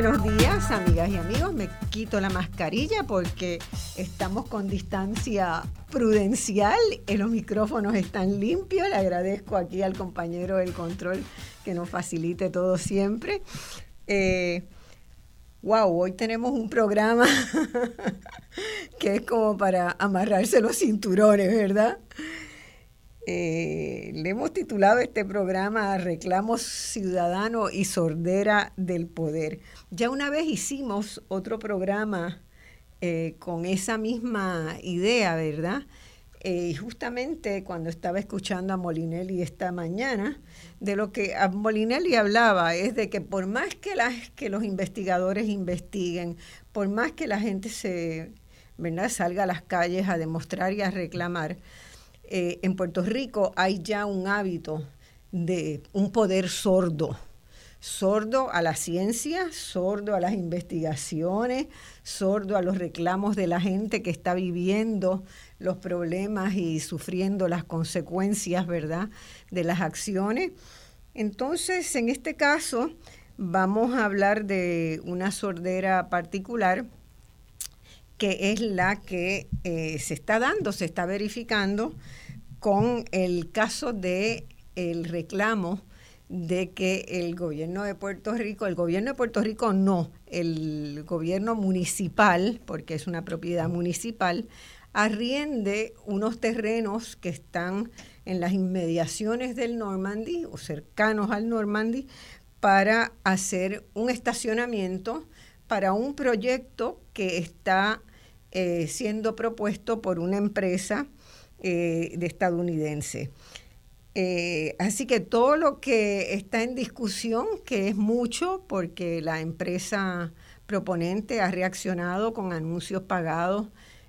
Buenos días, amigas y amigos. Me quito la mascarilla porque estamos con distancia prudencial. y Los micrófonos están limpios. Le agradezco aquí al compañero del control que nos facilite todo siempre. Eh, wow, hoy tenemos un programa que es como para amarrarse los cinturones, ¿verdad? Eh, le hemos titulado este programa Reclamos Ciudadano y Sordera del Poder. Ya una vez hicimos otro programa eh, con esa misma idea, ¿verdad? Eh, justamente cuando estaba escuchando a Molinelli esta mañana, de lo que a Molinelli hablaba es de que por más que, que los investigadores investiguen, por más que la gente se, ¿verdad? salga a las calles a demostrar y a reclamar, eh, en Puerto Rico hay ya un hábito de un poder sordo, sordo a la ciencia, sordo a las investigaciones, sordo a los reclamos de la gente que está viviendo los problemas y sufriendo las consecuencias, ¿verdad?, de las acciones. Entonces, en este caso, vamos a hablar de una sordera particular que es la que eh, se está dando, se está verificando con el caso de el reclamo de que el gobierno de Puerto Rico, el gobierno de Puerto Rico no, el gobierno municipal, porque es una propiedad municipal, arriende unos terrenos que están en las inmediaciones del Normandy o cercanos al Normandy para hacer un estacionamiento para un proyecto que está eh, siendo propuesto por una empresa eh, de estadounidense. Eh, así que todo lo que está en discusión, que es mucho, porque la empresa proponente ha reaccionado con anuncios pagados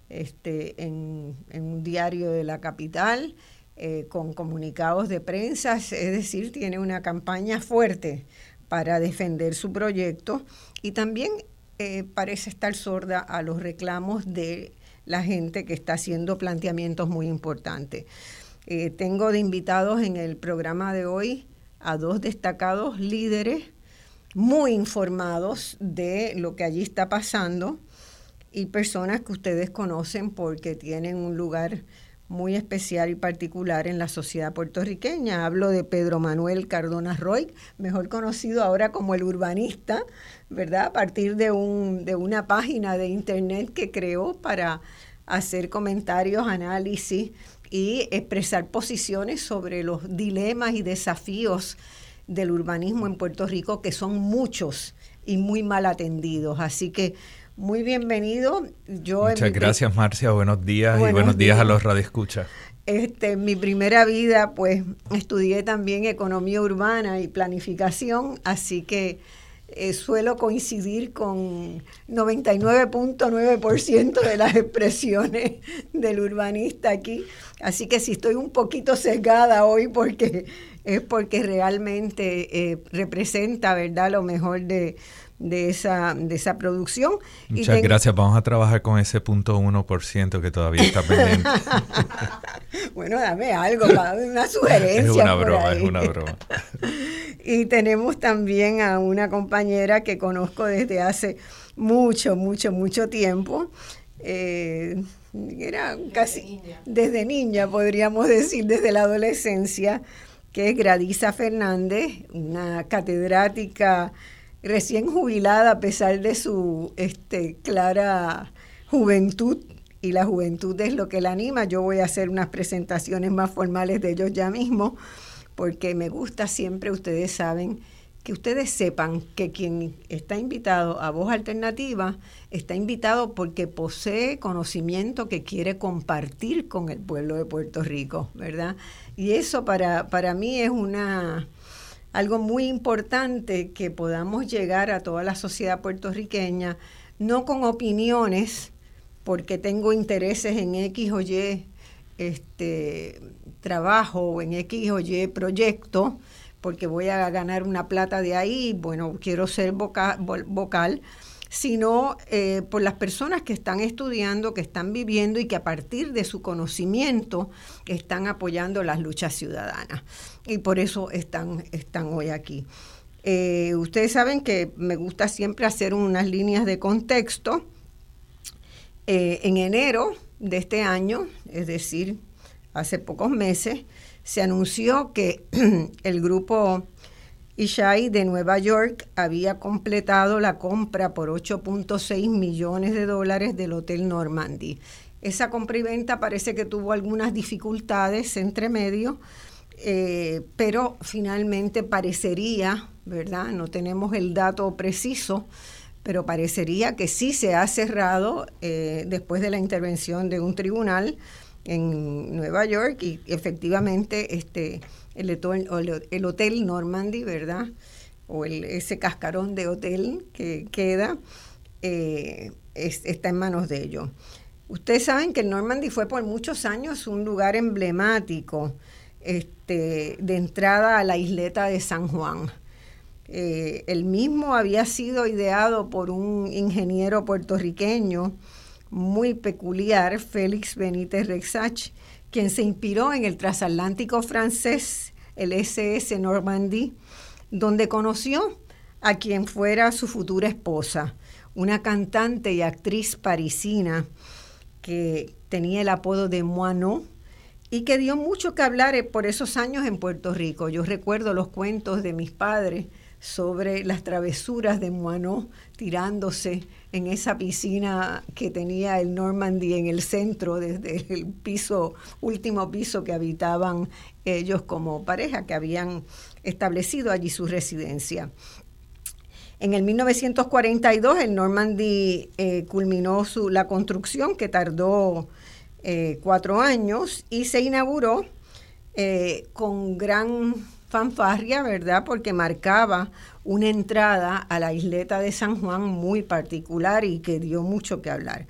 este, en, un diario de la capital, con comunicados de prensa, es decir, tiene una campaña fuerte para defender su proyecto y también eh, parece estar sorda a los reclamos de la gente que está haciendo planteamientos muy importantes. Eh, tengo de invitados en el programa de hoy a dos destacados líderes muy informados de lo que allí está pasando y personas que ustedes conocen porque tienen un lugar muy especial y particular en la sociedad puertorriqueña. Hablo de Pedro Manuel Cardona Roy, mejor conocido ahora como el urbanista, ¿verdad? A partir de, un, de una página de internet que creó para hacer comentarios, análisis y expresar posiciones sobre los dilemas y desafíos del urbanismo en Puerto Rico, que son muchos y muy mal atendidos. Así que muy bienvenido. Yo Muchas gracias, Marcia. Buenos días y buenos días, a los radioescuchas. Este, en mi primera vida, pues estudié también economía urbana y planificación, así que eh, suelo coincidir con 99.9% de las expresiones del urbanista aquí. Así que si estoy un poquito sesgada hoy porque es porque realmente eh, representa, ¿verdad?, lo mejor de, de esa, de esa producción. Muchas gracias. Vamos a trabajar con ese punto 1% que todavía está pendiente. bueno, dame algo, una sugerencia. es una broma, es una broma. y tenemos también a una compañera que conozco desde hace mucho, mucho, mucho tiempo. Eh, era casi desde niña, podríamos decir, desde la adolescencia, que es Gradiza Fernández, una catedrática recién jubilada a pesar de su este, clara juventud, y la juventud es lo que la anima. Yo voy a hacer unas presentaciones más formales de ellos ya mismo, porque me gusta siempre, ustedes saben, que ustedes sepan que quien está invitado a Voz Alternativa está invitado porque posee conocimiento que quiere compartir con el pueblo de Puerto Rico, ¿verdad? Y eso para, para mí es una algo muy importante que podamos llegar a toda la sociedad puertorriqueña, no con opiniones, porque tengo intereses en X o Y este, trabajo o en X o Y proyecto, porque voy a ganar una plata de ahí, bueno, quiero ser vocal, sino eh, por las personas que están estudiando, que están viviendo y que a partir de su conocimiento están apoyando las luchas ciudadanas. Y por eso están, están hoy aquí. Eh, ustedes saben que me gusta siempre hacer unas líneas de contexto. Eh, en enero de este año, es decir, hace pocos meses, se anunció que el grupo Ishai de Nueva York había completado la compra por 8.6 millones de dólares del Hotel Normandy. Esa compra y venta parece que tuvo algunas dificultades entre medio, eh, pero finalmente parecería, ¿verdad? No tenemos el dato preciso, pero parecería que sí se ha cerrado eh, después de la intervención de un tribunal en Nueva York y efectivamente este, el, el Hotel Normandy, ¿verdad? O ese cascarón de hotel que queda eh, está en manos de ellos. Ustedes saben que el Normandy fue por muchos años un lugar emblemático este, de entrada a la isleta de San Juan. Eh, el mismo había sido ideado por un ingeniero puertorriqueño muy peculiar, Félix Benítez Rexach, quien se inspiró en el transatlántico francés, el SS Normandie, donde conoció a quien fuera su futura esposa, una cantante y actriz parisina que tenía el apodo de Moineau y que dio mucho que hablar por esos años en Puerto Rico. Yo recuerdo los cuentos de mis padres sobre las travesuras de Moineau tirándose en esa piscina que tenía el Normandy en el centro, desde el piso, último piso que habitaban ellos como pareja, que habían establecido allí su residencia. En el 1942 el Normandy eh, culminó su, la construcción que tardó eh, cuatro años y se inauguró eh, con gran fanfarria, ¿verdad? Porque marcaba una entrada a la isleta de San Juan muy particular y que dio mucho que hablar.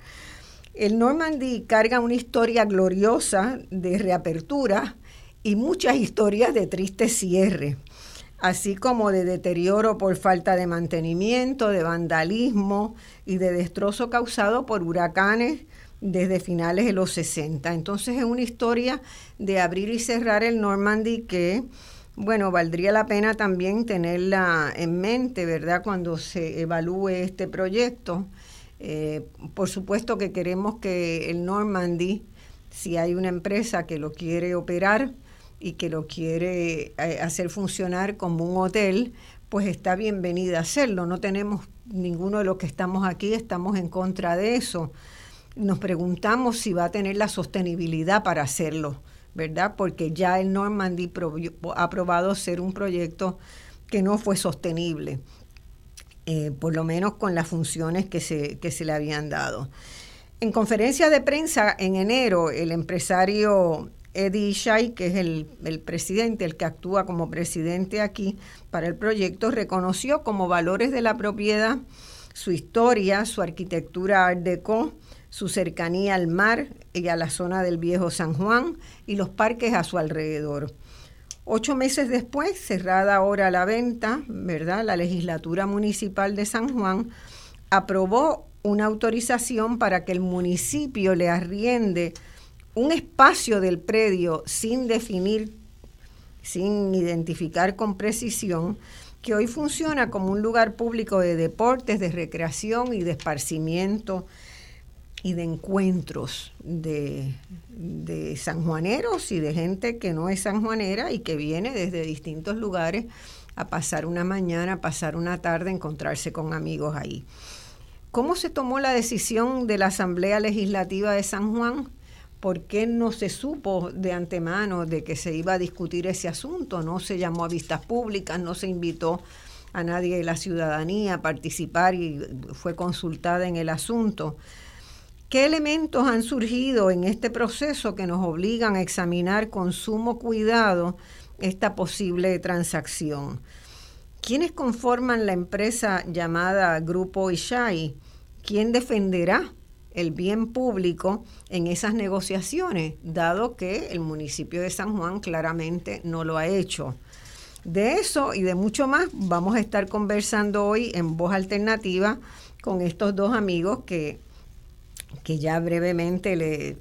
El Normandy carga una historia gloriosa de reapertura y muchas historias de triste cierre, así como de deterioro por falta de mantenimiento, de vandalismo y de destrozo causado por huracanes desde finales de los 60. Entonces es una historia de abrir y cerrar el Normandy que bueno, valdría la pena también tenerla en mente, ¿verdad? Cuando se evalúe este proyecto. Eh, por supuesto que queremos que el Normandy, si hay una empresa que lo quiere operar y que lo quiere eh, hacer funcionar como un hotel, pues está bienvenida a hacerlo. No tenemos ninguno de los que estamos aquí, estamos en contra de eso. Nos preguntamos si va a tener la sostenibilidad para hacerlo ¿verdad? Porque ya el Normandy ha probado ser un proyecto que no fue sostenible, eh, por lo menos con las funciones que se, que se le habían dado. En conferencia de prensa en enero, el empresario Eddie Shai, que es el, el, presidente, el que actúa como presidente aquí para el proyecto, reconoció como valores de la propiedad su historia, su arquitectura art deco, su cercanía al mar y a la zona del viejo San Juan y los parques a su alrededor. Ocho meses después, cerrada ahora la venta, ¿verdad? La legislatura municipal de San Juan aprobó una autorización para que el municipio le arriende un espacio del predio sin definir, sin identificar con precisión, que hoy funciona como un lugar público de deportes, de recreación y de esparcimiento y de encuentros de, de, sanjuaneros y de gente que no es sanjuanera y que viene desde distintos lugares a pasar una mañana, a pasar una tarde, a encontrarse con amigos ahí. ¿Cómo se tomó la decisión de la Asamblea Legislativa de San Juan? ¿Por qué no se supo de antemano de que se iba a discutir ese asunto? No se llamó a vistas públicas, no se invitó a nadie de la ciudadanía a participar y fue consultada en el asunto. ¿Qué elementos han surgido en este proceso que nos obligan a examinar con sumo cuidado esta posible transacción? ¿Quiénes conforman la empresa llamada Grupo Ishai? ¿Quién defenderá el bien público en esas negociaciones, dado que el municipio de San Juan claramente no lo ha hecho? De eso y de mucho más vamos a estar conversando hoy en Voz Alternativa con estos dos amigos que, que ya brevemente le,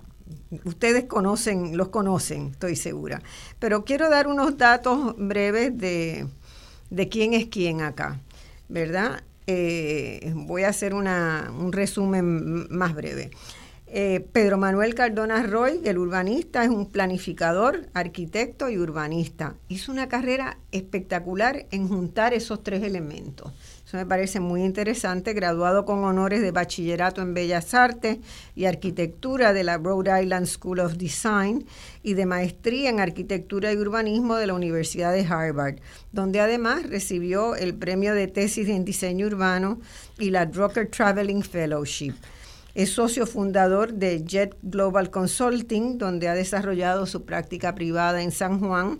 ustedes conocen, los conocen, estoy segura. Pero quiero dar unos datos breves de, de quién es quién acá, ¿verdad? Eh, voy a hacer una, un resumen más breve. Eh, Pedro Manuel Cardona Roy, el urbanista, es un planificador, arquitecto y urbanista. Hizo una carrera espectacular en juntar esos tres elementos. Eso me parece muy interesante, graduado con honores de bachillerato en Bellas Artes y Arquitectura de la Rhode Island School of Design y de maestría en Arquitectura y Urbanismo de la Universidad de Harvard, donde además recibió el premio de tesis en diseño urbano y la Drucker Traveling Fellowship. Es socio fundador de Jet Global Consulting, donde ha desarrollado su práctica privada en San Juan,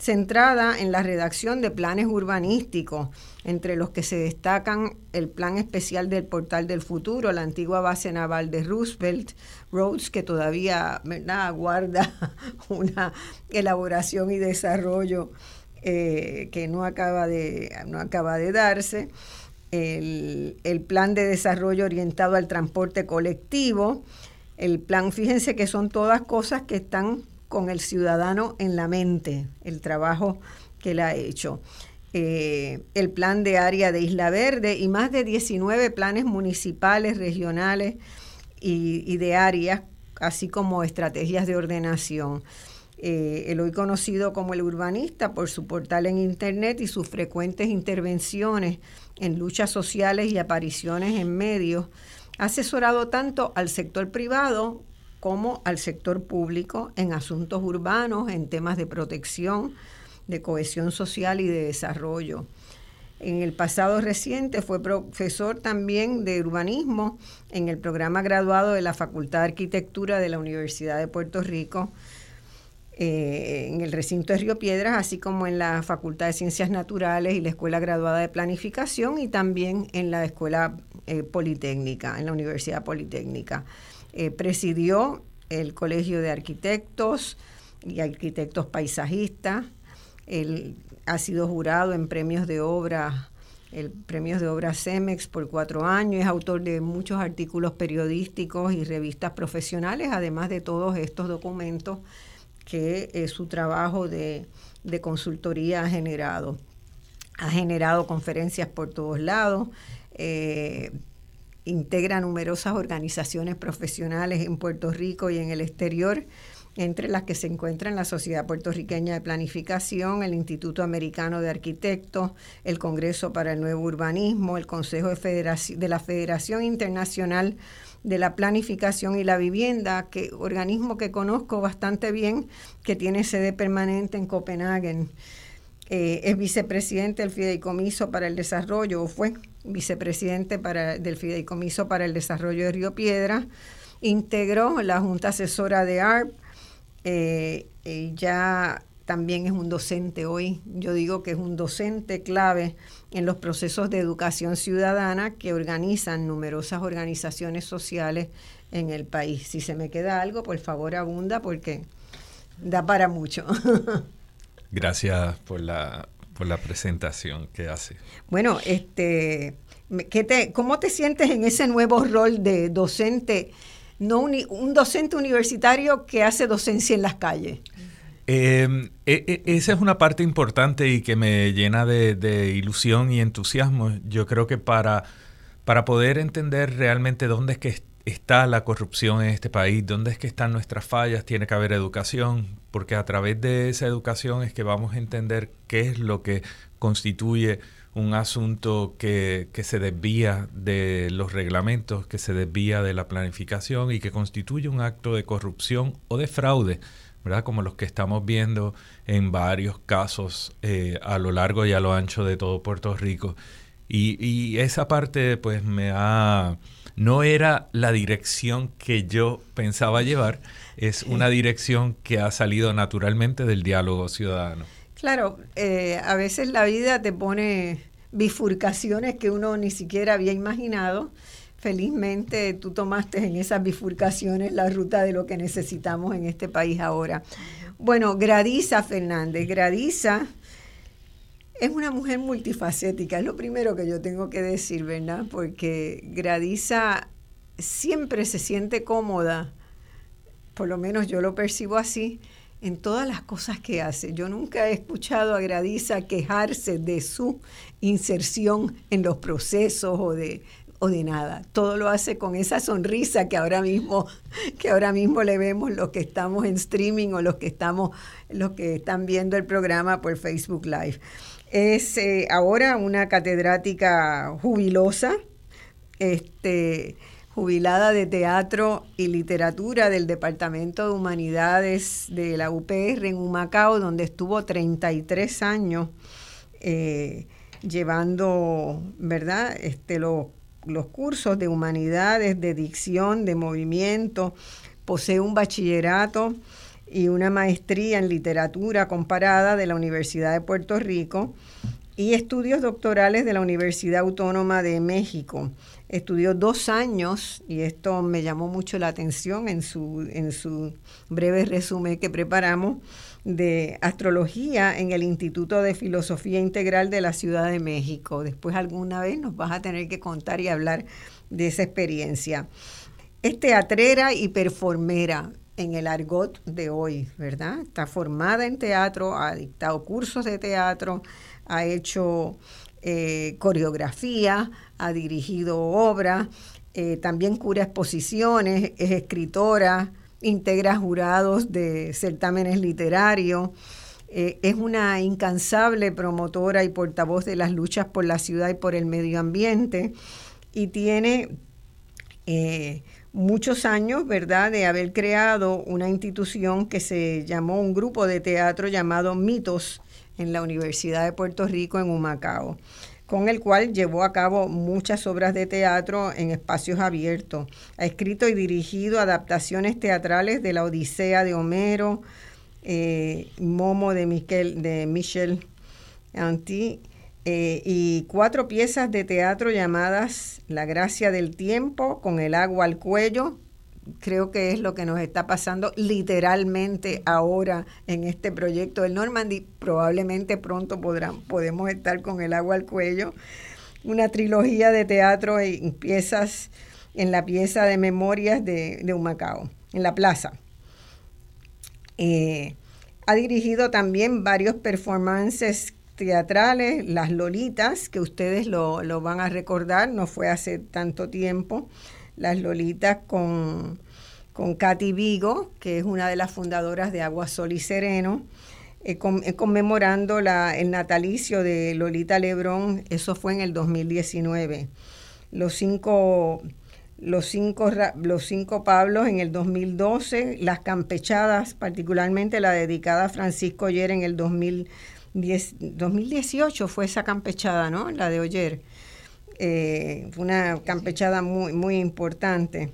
centrada en la redacción de planes urbanísticos, entre los que se destacan el Plan Especial del Portal del Futuro, la antigua base naval de Roosevelt, Rhodes, que todavía guarda una elaboración y desarrollo eh, que no acaba de, no acaba de darse. El, plan de desarrollo orientado al transporte colectivo, el plan, fíjense que son todas cosas que están con el ciudadano en la mente, el trabajo que él ha hecho. Eh, el plan de área de Isla Verde y más de 19 planes municipales, regionales y, de áreas, así como estrategias de ordenación. Eh, el hoy conocido como el urbanista por su portal en Internet y sus frecuentes intervenciones en luchas sociales y apariciones en medios, ha asesorado tanto al sector privado como al sector público en asuntos urbanos, en temas de protección, de cohesión social y de desarrollo. En el pasado reciente fue profesor también de urbanismo en el programa graduado de la Facultad de Arquitectura de la Universidad de Puerto Rico eh, en el recinto de Río Piedras, así como en la Facultad de Ciencias Naturales y la Escuela Graduada de Planificación y también en la Escuela eh, Politécnica, en la Universidad Politécnica. Eh, presidió el Colegio de Arquitectos y Arquitectos Paisajistas. Él ha sido jurado en premios de obra el premios de obra CEMEX por cuatro años, es autor de muchos artículos periodísticos y revistas profesionales, además de todos estos documentos que eh, su trabajo de, consultoría ha generado. Ha generado conferencias por todos lados, eh, integra numerosas organizaciones profesionales en Puerto Rico y en el exterior, entre las que se encuentran la Sociedad Puertorriqueña de Planificación, el Instituto Americano de Arquitectos, el Congreso para el Nuevo Urbanismo, el Consejo de, de la Federación Internacional de la planificación y la vivienda, que organismo que conozco bastante bien, que tiene sede permanente en Copenhague. Eh, es vicepresidente del Fideicomiso para el Desarrollo, o fue vicepresidente para, del Fideicomiso para el Desarrollo de Río Piedra, integró la Junta Asesora de ARP, eh, ya también es un docente hoy, yo digo que es un docente clave en los procesos de educación ciudadana que organizan numerosas organizaciones sociales en el país. Si se me queda algo, por favor abunda porque da para mucho. Gracias por la, por la presentación que hace. Bueno, este, ¿qué te, ¿cómo te sientes en ese nuevo rol de docente, no un docente universitario que hace docencia en las calles? Em, e, e, esa es una parte importante y que me llena de, ilusión y entusiasmo. Yo creo que para, para poder entender realmente dónde es que está la corrupción en este país, dónde es que están nuestras fallas, tiene que haber educación, porque a través de esa educación es que vamos a entender qué es lo que constituye un asunto que, que, se desvía de los reglamentos, que se desvía de la planificación y que constituye un acto de corrupción o de fraude ¿verdad? Como los que estamos viendo en varios casos eh, a lo largo y a lo ancho de todo Puerto Rico. Y, esa parte, pues, me ha... No era la dirección que yo pensaba llevar, es una dirección que ha salido naturalmente del diálogo ciudadano. Claro, eh, a veces la vida te pone bifurcaciones que uno ni siquiera había imaginado felizmente tú tomaste en esas bifurcaciones la ruta de lo que necesitamos en este país ahora. Bueno, Gradiza Fernández, Gradiza es una mujer multifacética, es lo primero que yo tengo que decir, ¿verdad? Porque Gradisa siempre se siente cómoda, por lo menos yo lo percibo así, en todas las cosas que hace. Yo nunca he escuchado a Gradisa quejarse de su inserción en los procesos o de, o de nada. Todo lo hace con esa sonrisa que ahora mismo, que ahora mismo le vemos los que estamos en streaming o los que estamos, los que están viendo el programa por Facebook Live. Es eh, ahora una catedrática jubilosa, este, jubilada de teatro y literatura del Departamento de Humanidades de la UPR en Humacao, donde estuvo 33 años eh, llevando, ¿verdad? Este, los, los cursos de humanidades, de dicción, de movimiento. Posee un bachillerato y una maestría en literatura comparada de la Universidad de Puerto Rico y estudios doctorales de la Universidad Autónoma de México. Estudió dos años, y esto me llamó mucho la atención en su, en su breve resumen que preparamos, de astrología en el Instituto de Filosofía Integral de la Ciudad de México. Después alguna vez nos vas a tener que contar y hablar de esa experiencia. Es teatrera y performera en el argot de hoy, ¿verdad? Está formada en teatro, ha dictado cursos de teatro, ha hecho eh, coreografía, ha dirigido obras, eh, también cura exposiciones, es escritora, integra jurados de certámenes literarios, eh, es una incansable promotora y portavoz de las luchas por la ciudad y por el medio ambiente y tiene muchos años, ¿verdad?, de haber creado una institución que se llamó un grupo de teatro llamado Mitos en la Universidad de Puerto Rico en Humacao con el cual llevó a cabo muchas obras de teatro en espacios abiertos. Ha escrito y dirigido adaptaciones teatrales de La Odisea de Homero, eh, Momo de, de Michel Anti, eh, y cuatro piezas de teatro llamadas La Gracia del Tiempo, con el agua al cuello, creo que es lo que nos está pasando literalmente ahora en este proyecto del Normandy. Probablemente pronto podrán, podemos estar con el agua al cuello. Una trilogía de teatro en piezas, en la pieza de memorias de, de Humacao, en la plaza. Eh, ha dirigido también varios performances teatrales, Las Lolitas, que ustedes lo, lo van a recordar, no fue hace tanto tiempo las Lolitas con, con Katy Vigo, que es una de las fundadoras de Agua Sol y Sereno, eh, eh, conmemorando el natalicio de Lolita Lebrón, eso fue en el 2019. Los cinco, los cinco, los cinco Pablos en el 2012, las campechadas, particularmente la dedicada a Francisco Oyer en el 2010, 2018 fue esa campechada, ¿no? La de Oyer. Eh, fue una campechada muy, muy importante.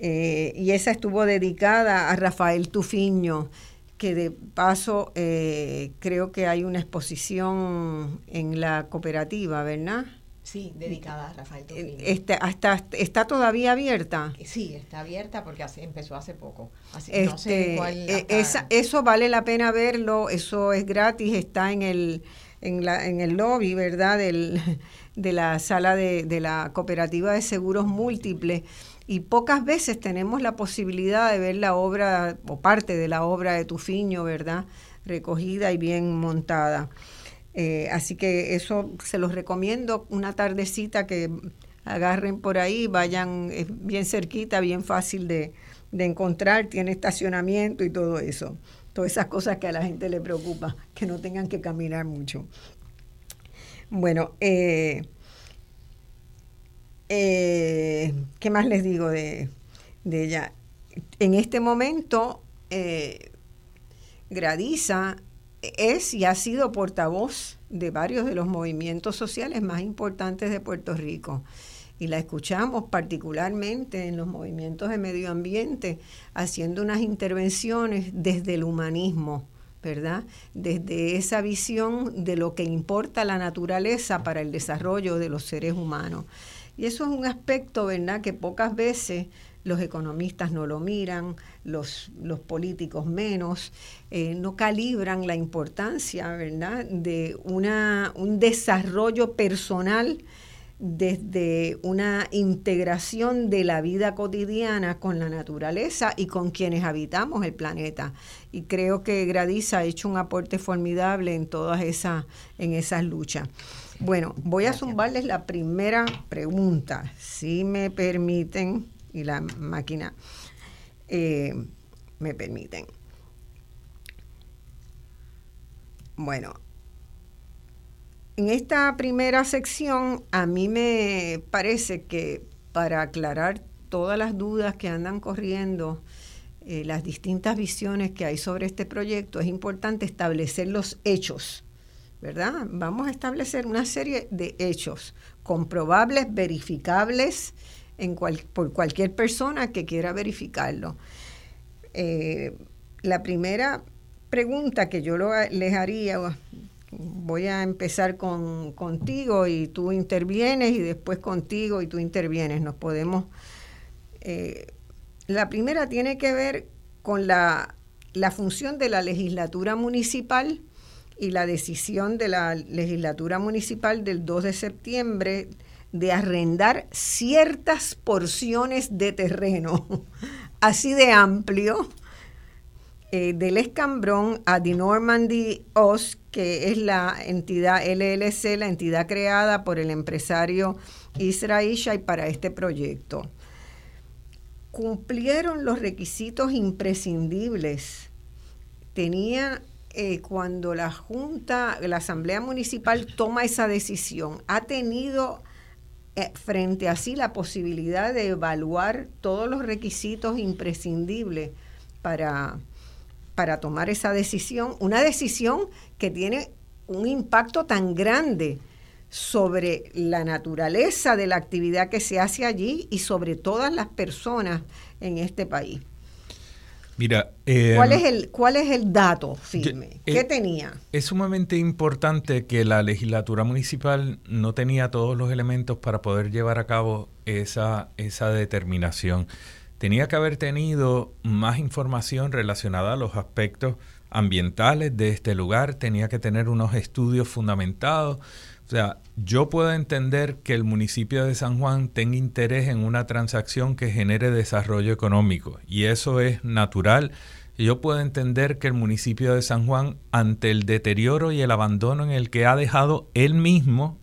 Eh, y esa estuvo dedicada a Rafael Tufiño, que de paso eh, creo que hay una exposición en la cooperativa, ¿verdad? Sí, dedicada a Rafael Tufiño. Este, hasta, ¿Está todavía abierta? Sí, está abierta porque empezó hace poco. Este, eso vale la pena verlo, eso es gratis, está en el, en, la, en el lobby, ¿verdad? Del, de la sala de, de la cooperativa de seguros múltiples y pocas veces tenemos la posibilidad de ver la obra o parte de la obra de Tufiño, ¿verdad? Recogida y bien montada. Eh, así que eso se los recomiendo, una tardecita que agarren por ahí, vayan es bien cerquita, bien fácil de, de encontrar, tiene estacionamiento y todo eso. Todas esas cosas que a la gente le preocupa, que no tengan que caminar mucho. Bueno, eh, eh, ¿qué más les digo de, ella? En este momento, eh, Gradiza es y ha sido portavoz de varios de los movimientos sociales más importantes de Puerto Rico. Y la escuchamos particularmente en los movimientos de medio ambiente, haciendo unas intervenciones desde el humanismo, ¿verdad? Desde esa visión de lo que importa la naturaleza para el desarrollo de los seres humanos. Y eso es un aspecto, ¿verdad?, que pocas veces los economistas no lo miran, los, los políticos menos, eh, no calibran la importancia, ¿verdad?, de una, un desarrollo personal desde una integración de la vida cotidiana con la naturaleza y con quienes habitamos el planeta. Y creo que Gradisa ha hecho un aporte formidable en todas esas, en esas luchas. Bueno, voy a zumbarles la primera pregunta, si me permiten, y la máquina eh, me permiten. Bueno, en esta primera sección a mí me parece que para aclarar todas las dudas que andan corriendo, eh, las distintas visiones que hay sobre este proyecto, es importante establecer los hechos ¿verdad? Vamos a establecer una serie de hechos comprobables, verificables por cualquier persona que quiera verificarlo. Eh, la primera pregunta que yo les haría, voy a empezar con, contigo y tú intervienes y después contigo y tú intervienes. Nos podemos... Eh, la primera tiene que ver con la función de la legislatura municipal y la decisión de la legislatura municipal del 2 de septiembre de arrendar ciertas porciones de terreno así de amplio eh, del Escambrón a The Normandy Oz, que es la entidad LLC, la entidad creada por el empresario Israel Shai para este proyecto. Cumplieron los requisitos imprescindibles. Tenía eh, cuando la Junta, la Asamblea Municipal toma esa decisión, ha tenido frente a sí la posibilidad de evaluar todos los requisitos imprescindibles para, para tomar esa decisión, una decisión que tiene un impacto tan grande sobre la naturaleza de la actividad que se hace allí y sobre todas las personas en este país. Mira, ¿Cuál, es em, el, ¿Cuál es el dato firme? ¿Qué eh, tenía? Es sumamente importante que la legislatura municipal no tenía todos los elementos para poder llevar a cabo esa, esa determinación. Tenía que haber tenido más información relacionada a los aspectos ambientales de este lugar, tenía que tener unos estudios fundamentados, o sea, yo puedo entender que el municipio de San Juan tenga interés en una transacción que genere desarrollo económico y eso es natural. Yo puedo entender que el municipio de San Juan, ante el deterioro y el abandono en el que ha dejado él mismo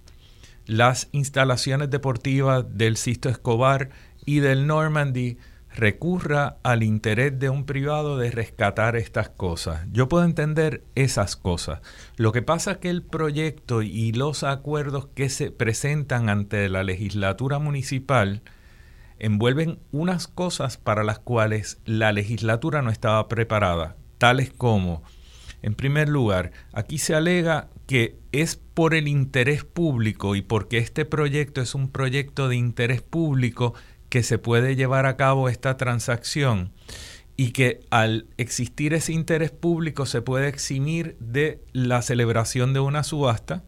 las instalaciones deportivas del Sisto Escobar y del Normandy, recurra al interés de un privado de rescatar estas cosas. Yo puedo entender esas cosas. Lo que pasa es que el proyecto y los acuerdos que se presentan ante la legislatura municipal envuelven unas cosas para las cuales la legislatura no estaba preparada, tales como, en primer lugar, aquí se alega que es por el interés público y porque este proyecto es un proyecto de interés público que se puede llevar a cabo esta transacción y que al existir ese interés público se puede eximir de la celebración de una subasta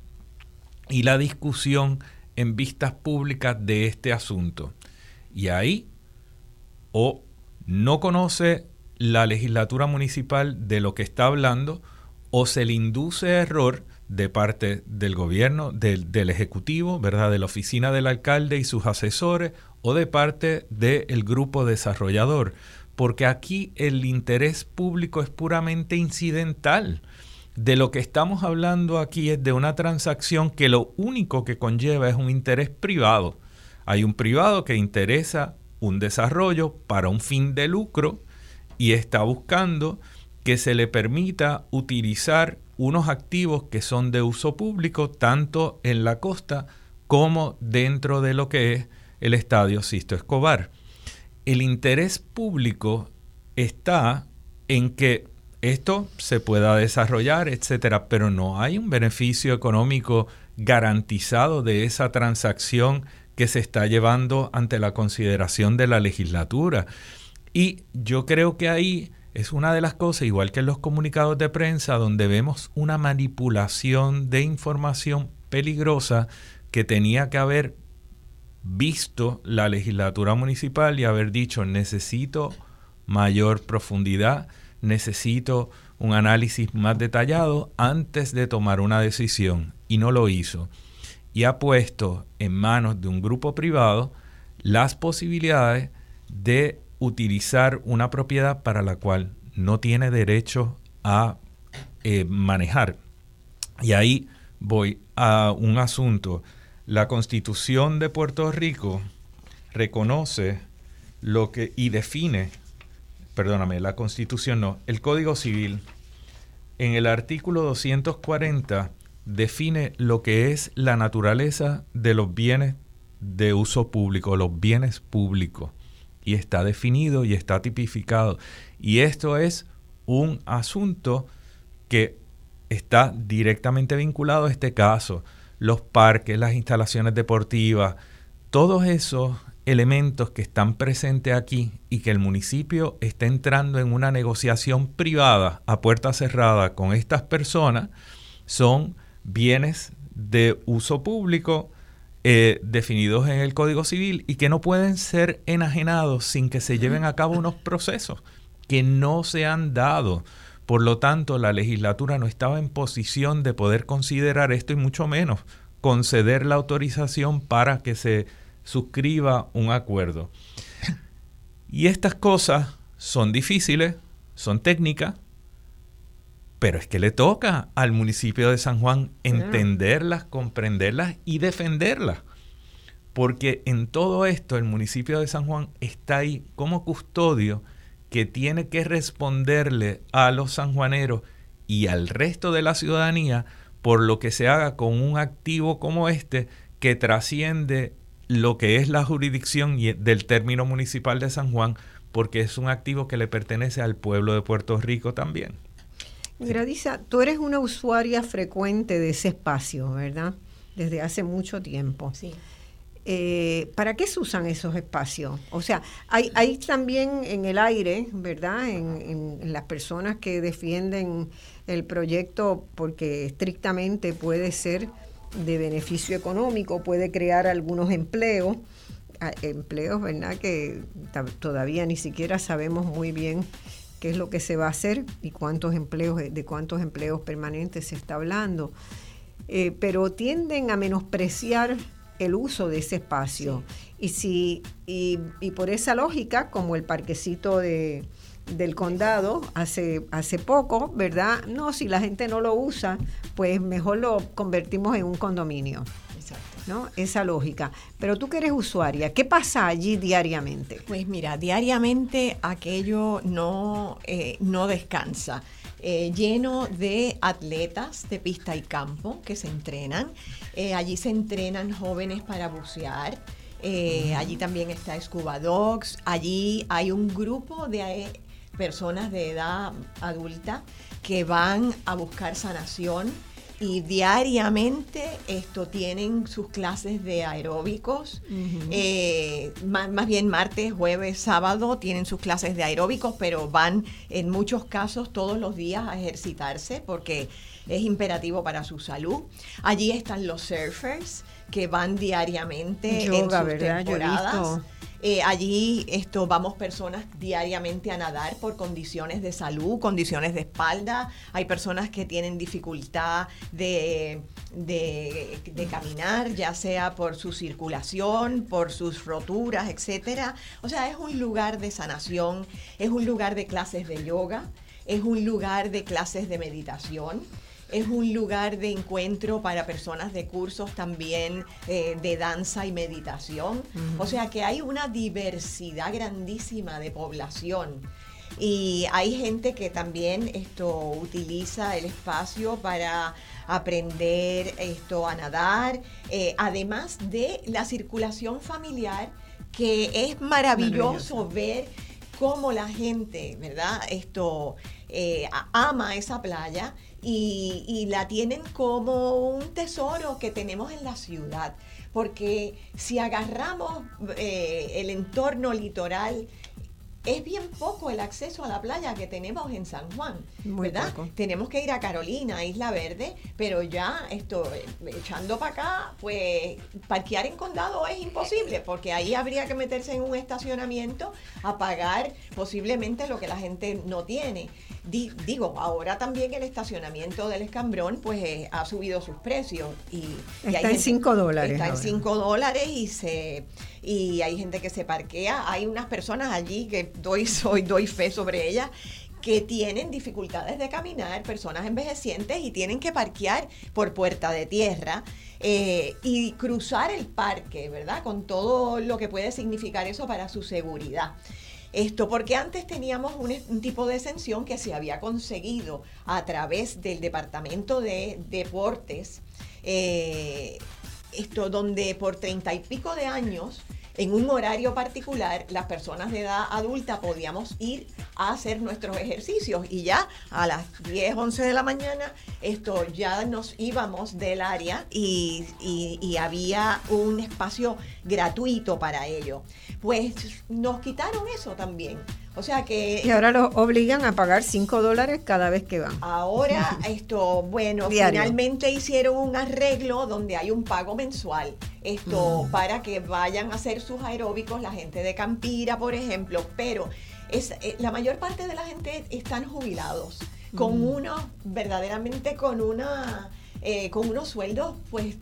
y la discusión en vistas públicas de este asunto. Y ahí o no conoce la legislatura municipal de lo que está hablando o se le induce error de parte del gobierno, del, del, Ejecutivo, ¿verdad? de la oficina del alcalde y sus asesores, o de parte del grupo desarrollador, porque aquí el interés público es puramente incidental. De lo que estamos hablando aquí es de una transacción que lo único que conlleva es un interés privado. Hay un privado que interesa un desarrollo para un fin de lucro y está buscando que se le permita utilizar unos activos que son de uso público tanto en la costa como dentro de lo que es el estadio Sisto Escobar. El interés público está en que esto se pueda desarrollar, etcétera, pero no hay un beneficio económico garantizado de esa transacción que se está llevando ante la consideración de la legislatura. Y yo creo que ahí es una de las cosas, igual que en los comunicados de prensa, donde vemos una manipulación de información peligrosa que tenía que haber visto la legislatura municipal y haber dicho necesito mayor profundidad, necesito un análisis más detallado antes de tomar una decisión y no lo hizo. Y ha puesto en manos de un grupo privado las posibilidades de utilizar una propiedad para la cual no tiene derecho a eh, manejar. Y ahí voy a un asunto. La constitución de Puerto Rico reconoce lo que y define, perdóname, la constitución no, el Código Civil en el artículo 240 define lo que es la naturaleza de los bienes de uso público, los bienes públicos. Y está definido y está tipificado. Y esto es un asunto que está directamente vinculado a este caso. Los parques, las instalaciones deportivas, todos esos elementos que están presentes aquí y que el municipio está entrando en una negociación privada a puerta cerrada con estas personas son bienes de uso público eh, definidos en el Código Civil y que no pueden ser enajenados sin que se lleven a cabo unos procesos que no se han dado. Por lo tanto, la legislatura no estaba en posición de poder considerar esto y mucho menos conceder la autorización para que se suscriba un acuerdo. Y estas cosas son difíciles, son técnicas, pero es que le toca al municipio de San Juan entenderlas, comprenderlas y defenderlas. Porque en todo esto el municipio de San Juan está ahí como custodio que tiene que responderle a los sanjuaneros y al resto de la ciudadanía por lo que se haga con un activo como este que trasciende lo que es la jurisdicción del término municipal de San Juan, porque es un activo que le pertenece al pueblo de Puerto Rico también. Gradisa, tú eres una usuaria frecuente de ese espacio, ¿verdad? Desde hace mucho tiempo. Sí. Eh, ¿Para qué se usan esos espacios? O sea, hay, también en el aire, ¿verdad? En, las personas que defienden el proyecto porque estrictamente puede ser de beneficio económico, puede crear algunos empleos, empleos, ¿verdad? Que todavía ni siquiera sabemos muy bien qué es lo que se va a hacer y cuántos empleos, de cuántos empleos permanentes se está hablando. Eh, pero tienden a menospreciar el uso de ese espacio. Y, si, y, por esa lógica, como el parquecito de, del condado hace, hace poco, ¿verdad? No, si la gente no lo usa, pues mejor lo convertimos en un condominio. ¿no? Esa lógica. Pero tú que eres usuaria, ¿qué pasa allí diariamente? Pues mira, diariamente aquello no, eh, no descansa. Eh, lleno de atletas de pista y campo que se entrenan. Eh, allí se entrenan jóvenes para bucear. allí también está Scuba Dogs. Allí hay un grupo de personas de edad adulta que van a buscar sanación y diariamente esto tienen sus clases de aeróbicos. Eh, más, bien martes, jueves, sábado tienen sus clases de aeróbicos, pero van en muchos casos todos los días a ejercitarse porque es imperativo para su salud. Allí están los surfers que van diariamente en sus temporadas. Eh, allí esto, vamos personas diariamente a nadar por condiciones de salud, condiciones de espalda. Hay personas que tienen dificultad de, de, caminar, ya sea por su circulación, por sus roturas, etcétera. O sea, es un lugar de sanación, es un lugar de clases de yoga, es un lugar de clases de meditación es un lugar de encuentro para personas de cursos también eh, de danza y meditación. O sea que hay una diversidad grandísima de población. Y hay gente que también esto utiliza el espacio para aprender esto a nadar, eh, además de la circulación familiar, que es maravilloso, ver cómo la gente, ¿verdad? Esto eh, ama esa playa y, la tienen como un tesoro que tenemos en la ciudad. Porque si agarramos eh, el entorno litoral, es bien poco el acceso a la playa que tenemos en San Juan, Muy ¿verdad? poco. Tenemos que ir a Carolina, Isla Verde, pero ya esto, eh, echando para acá, pues parquear en condado es imposible, porque ahí habría que meterse en un estacionamiento a pagar posiblemente lo que la gente no tiene. Di- digo, ahora también el estacionamiento del escambrón, pues eh, ha subido sus precios. Y, y hay Está en gente- 5 dólares Está en ahora. 5 dólares y se y hay gente que se parquea. Hay unas personas allí que doy, soy, doy fe sobre ellas que tienen dificultades de caminar, personas envejecientes y tienen que parquear por puerta de tierra eh, y cruzar el parque, ¿verdad? Con todo lo que puede significar eso para su seguridad. Esto porque antes teníamos un, tipo de exención que se había conseguido a través del Departamento de Deportes, eh, esto donde por treinta y pico de años, en un horario particular, las personas de edad adulta podíamos ir a hacer nuestros ejercicios y ya a las 10, 11 de la mañana, esto ya nos íbamos del área y, y- y había un espacio gratuito para ello. Pues nos quitaron eso también. O sea que Y ahora los obligan a pagar 5 dólares cada vez que van. Ahora, esto, bueno, Diario. finalmente hicieron un arreglo donde hay un pago mensual. Esto para que vayan a hacer sus aeróbicos la gente de Campira, por ejemplo, pero es eh, la mayor parte de la gente están jubilados con unos verdaderamente con una eh, con unos sueldos pues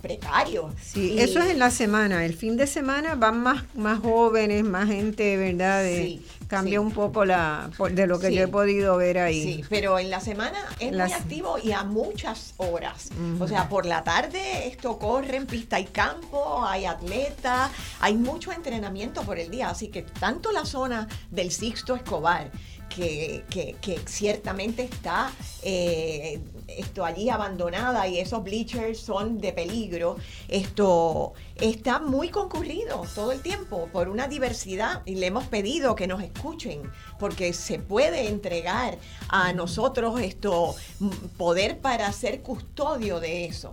precarios. Sí, Y- eso es en la semana. El fin de semana van más, más jóvenes, más gente, ¿verdad? De- Sí, cambia sí. un poco la de lo que Sí. yo he podido ver ahí. Sí, pero en la semana es Las- muy activo y a muchas horas. O sea, por la tarde esto corre en pista y campo, hay atletas, hay mucho entrenamiento por el día. Así que tanto la zona del Sixto Escobar, que, que- que ciertamente está eh, esto allí abandonada y esos bleachers son de peligro, esto está muy concurrido todo el tiempo por una diversidad y le hemos pedido que nos escuchen porque se puede entregar a nosotros esto mm, poder para ser custodio de eso.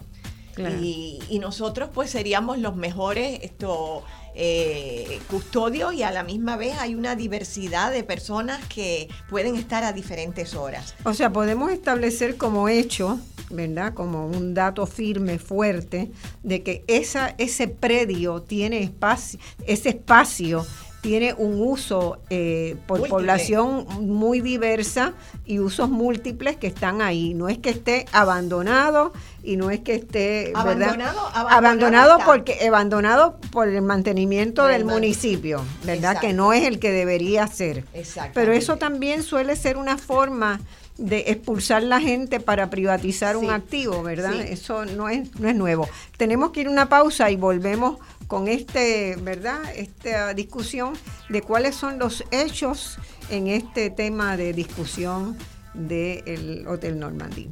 Claro. Y, y nosotros pues seríamos los mejores esto, eh, custodios y a la misma vez hay una diversidad de personas que pueden estar a diferentes horas. O sea, podemos establecer como hecho, ¿verdad? Como un dato firme, fuerte, de que esa, ese predio tiene espacio, ese espacio tiene un uso eh, por Múltiple. población muy diversa y usos múltiples que están ahí. No es que esté abandonado y no es que esté. Abandonado, abandonado abandonado porque abandonado por el mantenimiento del municipio, ¿verdad? Exacto. Que no es el que debería ser. Pero eso también suele ser una forma de expulsar la gente para privatizar Sí. un activo, ¿verdad? Sí. Eso no es, no es nuevo. Tenemos que ir a una pausa y volvemos con este, ¿verdad? Esta discusión de cuáles son los hechos en este tema de discusión del Hotel Normandy.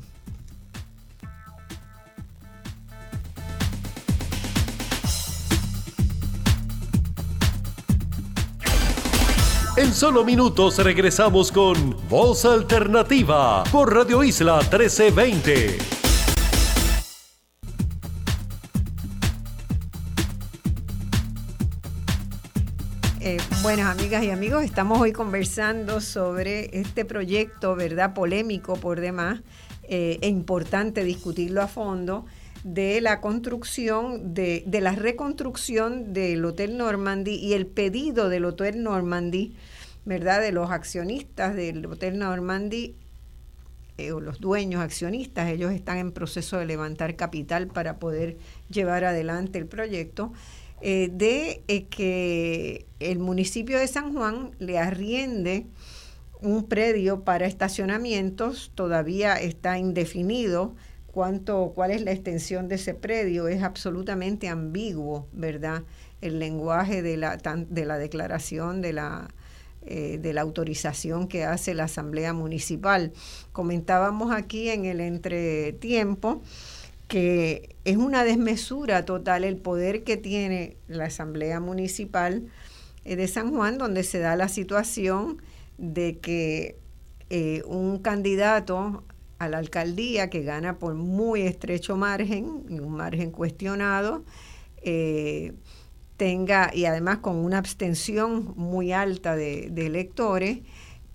En solo minutos regresamos con Voz Alternativa por Radio Isla 1320. Eh, buenas amigas y amigos, estamos hoy conversando sobre este proyecto, ¿verdad? Polémico por demás, eh, e importante discutirlo a fondo, de la construcción, de, de la reconstrucción del Hotel Normandy y el pedido del Hotel Normandy, ¿verdad? De los accionistas del Hotel Normandy eh, o los dueños accionistas, ellos están en proceso de levantar capital para poder llevar adelante el proyecto, eh, de eh, que el municipio de San Juan le arriende un predio para estacionamientos, todavía está indefinido cuánto, cuál es la extensión de ese predio, es absolutamente ambiguo, ¿verdad? El lenguaje de la, de la declaración de la, eh, de la autorización que hace la Asamblea Municipal. Comentábamos aquí en el entretiempo que es una desmesura total el poder que tiene la Asamblea Municipal eh, de San Juan, donde se da la situación de que eh, un candidato a la alcaldía que gana por muy estrecho margen, un margen cuestionado, eh, tenga, y además con una abstención muy alta de, electores,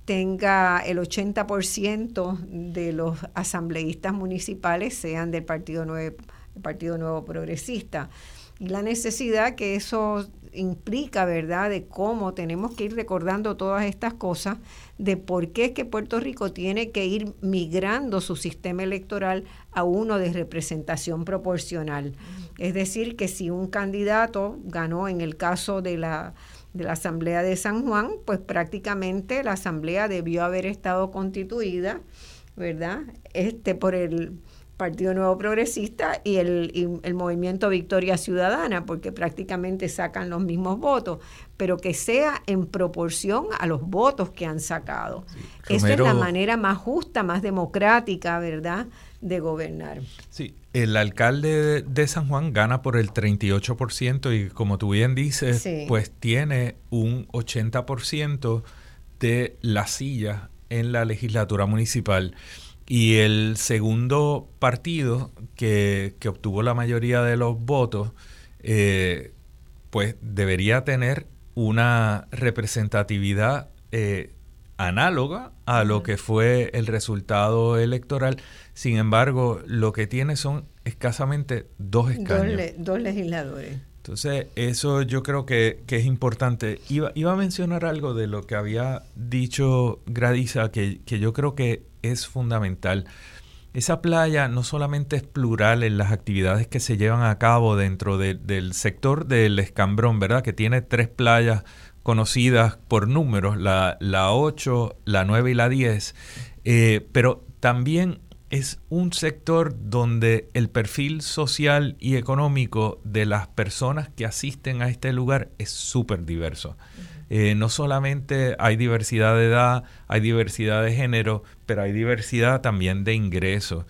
tenga el 80% de los asambleístas municipales sean del Partido Nuevo, Partido Nuevo Progresista. Y la necesidad que eso implica, ¿verdad?, de cómo tenemos que ir recordando todas estas cosas, de por qué es que Puerto Rico tiene que ir migrando su sistema electoral a uno de representación proporcional. Es decir, que si un candidato ganó en el caso de la, de la Asamblea de San Juan, pues prácticamente la Asamblea debió haber estado constituida, ¿verdad? Este por el Partido Nuevo Progresista y el, el, movimiento Victoria Ciudadana, porque prácticamente sacan los mismos votos, pero que sea en proporción a los votos que han sacado. Esa es la manera más justa, más democrática, ¿verdad?, de gobernar. Sí, el alcalde de San Juan gana por el 38% y como tú bien dices, pues tiene un 80% de las sillas en la legislatura municipal. Y el segundo partido que, obtuvo la mayoría de los votos, eh, pues debería tener una representatividad eh, análoga a lo que fue el resultado electoral. Sin embargo, lo que tiene son escasamente dos escaños. Dos, legisladores. Entonces, eso yo creo que, es importante. Iba, iba, a mencionar algo de lo que había dicho Gradiza, que, que yo creo que es fundamental. Esa playa no solamente es plural en las actividades que se llevan a cabo dentro del sector del Escambrón, ¿verdad? Que tiene tres playas conocidas por números, la, la 8, la 9 y la 10, eh, pero también es un sector donde el perfil social y económico de las personas que asisten a este lugar es súper diverso. Eh, no solamente hay diversidad de edad, hay diversidad de género, pero hay diversidad también de ingresos.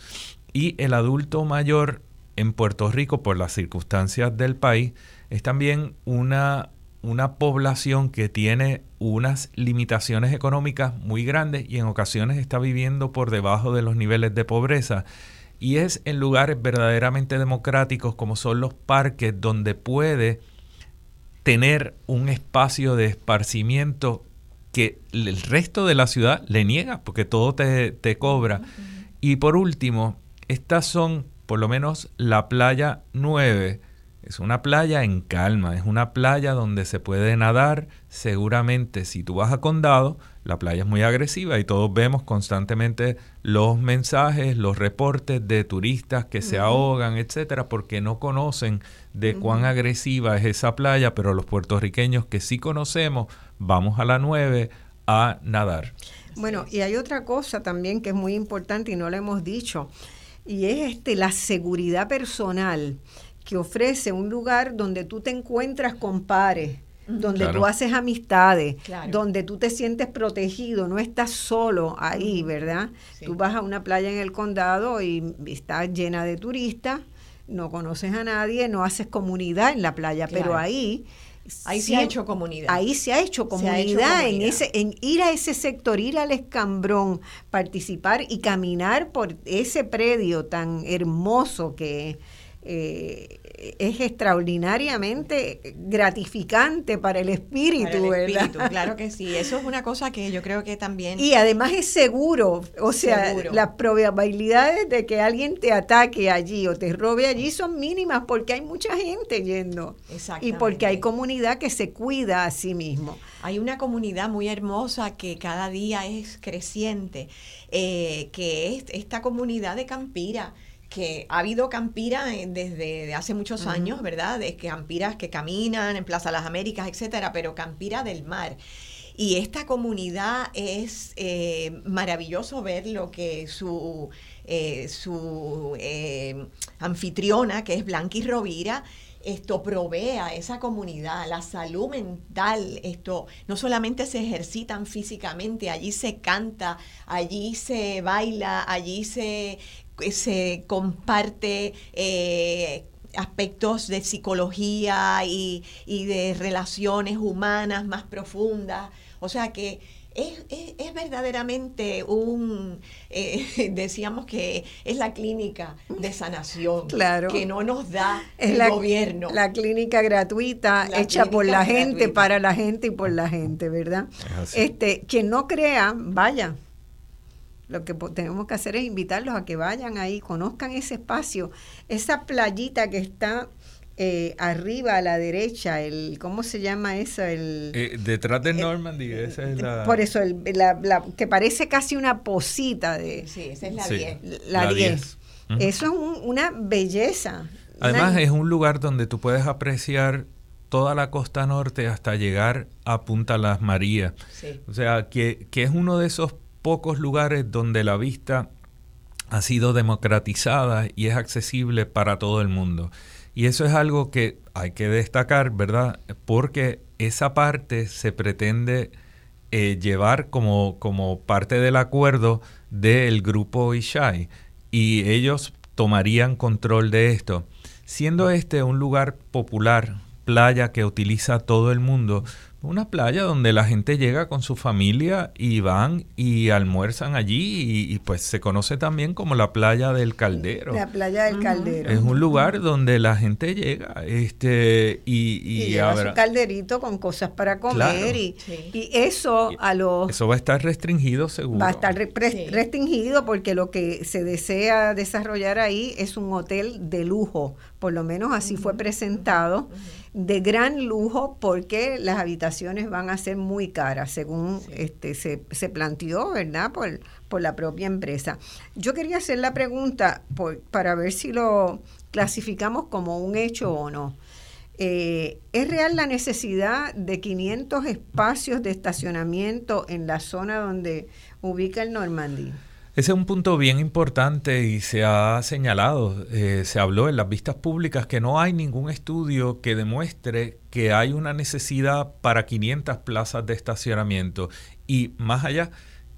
Y el adulto mayor en Puerto Rico, por las circunstancias del país, es también una, una población que tiene unas limitaciones económicas muy grandes y en ocasiones está viviendo por debajo de los niveles de pobreza. Y es en lugares verdaderamente democráticos como son los parques donde puede tener un espacio de esparcimiento que el resto de la ciudad le niega porque todo te, cobra. Y por último, estas son por lo menos la playa 9. Es una playa en calma, es una playa donde se puede nadar. Seguramente si tú vas a Condado, la playa es muy agresiva y todos vemos constantemente los mensajes, los reportes de turistas que se ahogan, etcétera, porque no conocen de cuán agresiva es esa playa, pero los puertorriqueños que sí conocemos, vamos a la 9 a nadar. Bueno, y hay otra cosa también que es muy importante y no lo hemos dicho, y es este la seguridad personal que ofrece un lugar donde tú te encuentras con pares donde tú haces amistades, donde tú te sientes protegido, no estás solo ahí, ¿verdad? Tú vas a una playa en el condado y está llena de turistas, no conoces a nadie, no haces comunidad en la playa, pero ahí Ahí se ha hecho comunidad. Ahí se ha hecho comunidad, en ese, en ir a ese sector, ir al escambrón, participar y caminar por ese predio tan hermoso que eh, es extraordinariamente gratificante para el espíritu, claro que sí. Eso es una cosa que yo creo que también... Y además es seguro, o sea, las probabilidades de que alguien te ataque allí o te robe allí son mínimas porque hay mucha gente yendo. Y porque hay comunidad que se cuida a sí mismo. Hay una comunidad muy hermosa que cada día es creciente, eh, que es esta comunidad de Campira que ha habido Campira desde hace muchos años, ¿verdad? De que Campiras que caminan en Plaza Las Américas, etcétera, pero Campira del mar. Y esta comunidad es eh, maravilloso ver lo que su, eh, su eh, anfitriona, que es Blanqui Rovira, esto provee a esa comunidad, la salud mental, esto no solamente se ejercitan físicamente, allí se canta, allí se baila, allí se se comparte eh, aspectos de psicología y, de relaciones humanas más profundas. O sea que es, es, verdaderamente un, eh, decíamos que es la clínica de sanación claro. que no nos da el gobierno. La clínica gratuita hecha por la gente, para la gente y por la gente, ¿verdad? Este, quien no crea, vaya. Lo que tenemos que hacer es invitarlos a que vayan ahí, conozcan ese espacio, esa playita que está eh, arriba a la derecha, el ¿cómo se llama eso? El, eh, detrás de Normandy, esa es la... Por eso, el, la, que parece casi una posita de... Sí, esa es la 10. La 10. Eso es una belleza. Además es un lugar donde tú puedes apreciar toda la costa norte hasta llegar a Punta Las Marías. O sea, que, que es uno de esos pocos lugares donde la vista ha sido democratizada y es accesible para todo el mundo. Y eso es algo que hay que destacar, ¿verdad? Porque esa parte se pretende eh, llevar como, como parte del acuerdo del grupo Ishai y ellos tomarían control de esto. Siendo este un lugar popular, playa que utiliza todo el mundo, una playa donde la gente llega con su familia y van y almuerzan allí y, pues se conoce también como la playa del Caldero. La playa del Caldero. Es un lugar donde la gente llega este y, y, lleva su calderito con cosas para comer y, y, eso a los... Eso va a estar restringido seguro. Va a estar restringido porque lo que se desea desarrollar ahí es un hotel de lujo, por lo menos así fue presentado de gran lujo porque las habitaciones van a ser muy caras, según este, se, se, planteó, ¿verdad?, por, por, la propia empresa. Yo quería hacer la pregunta por, para ver si lo clasificamos como un hecho o no. Eh, ¿Es real la necesidad de 500 espacios de estacionamiento en la zona donde ubica el Normandy? Ese es un punto bien importante y se ha señalado, eh, se habló en las vistas públicas que no hay ningún estudio que demuestre que hay una necesidad para 500 plazas de estacionamiento y más allá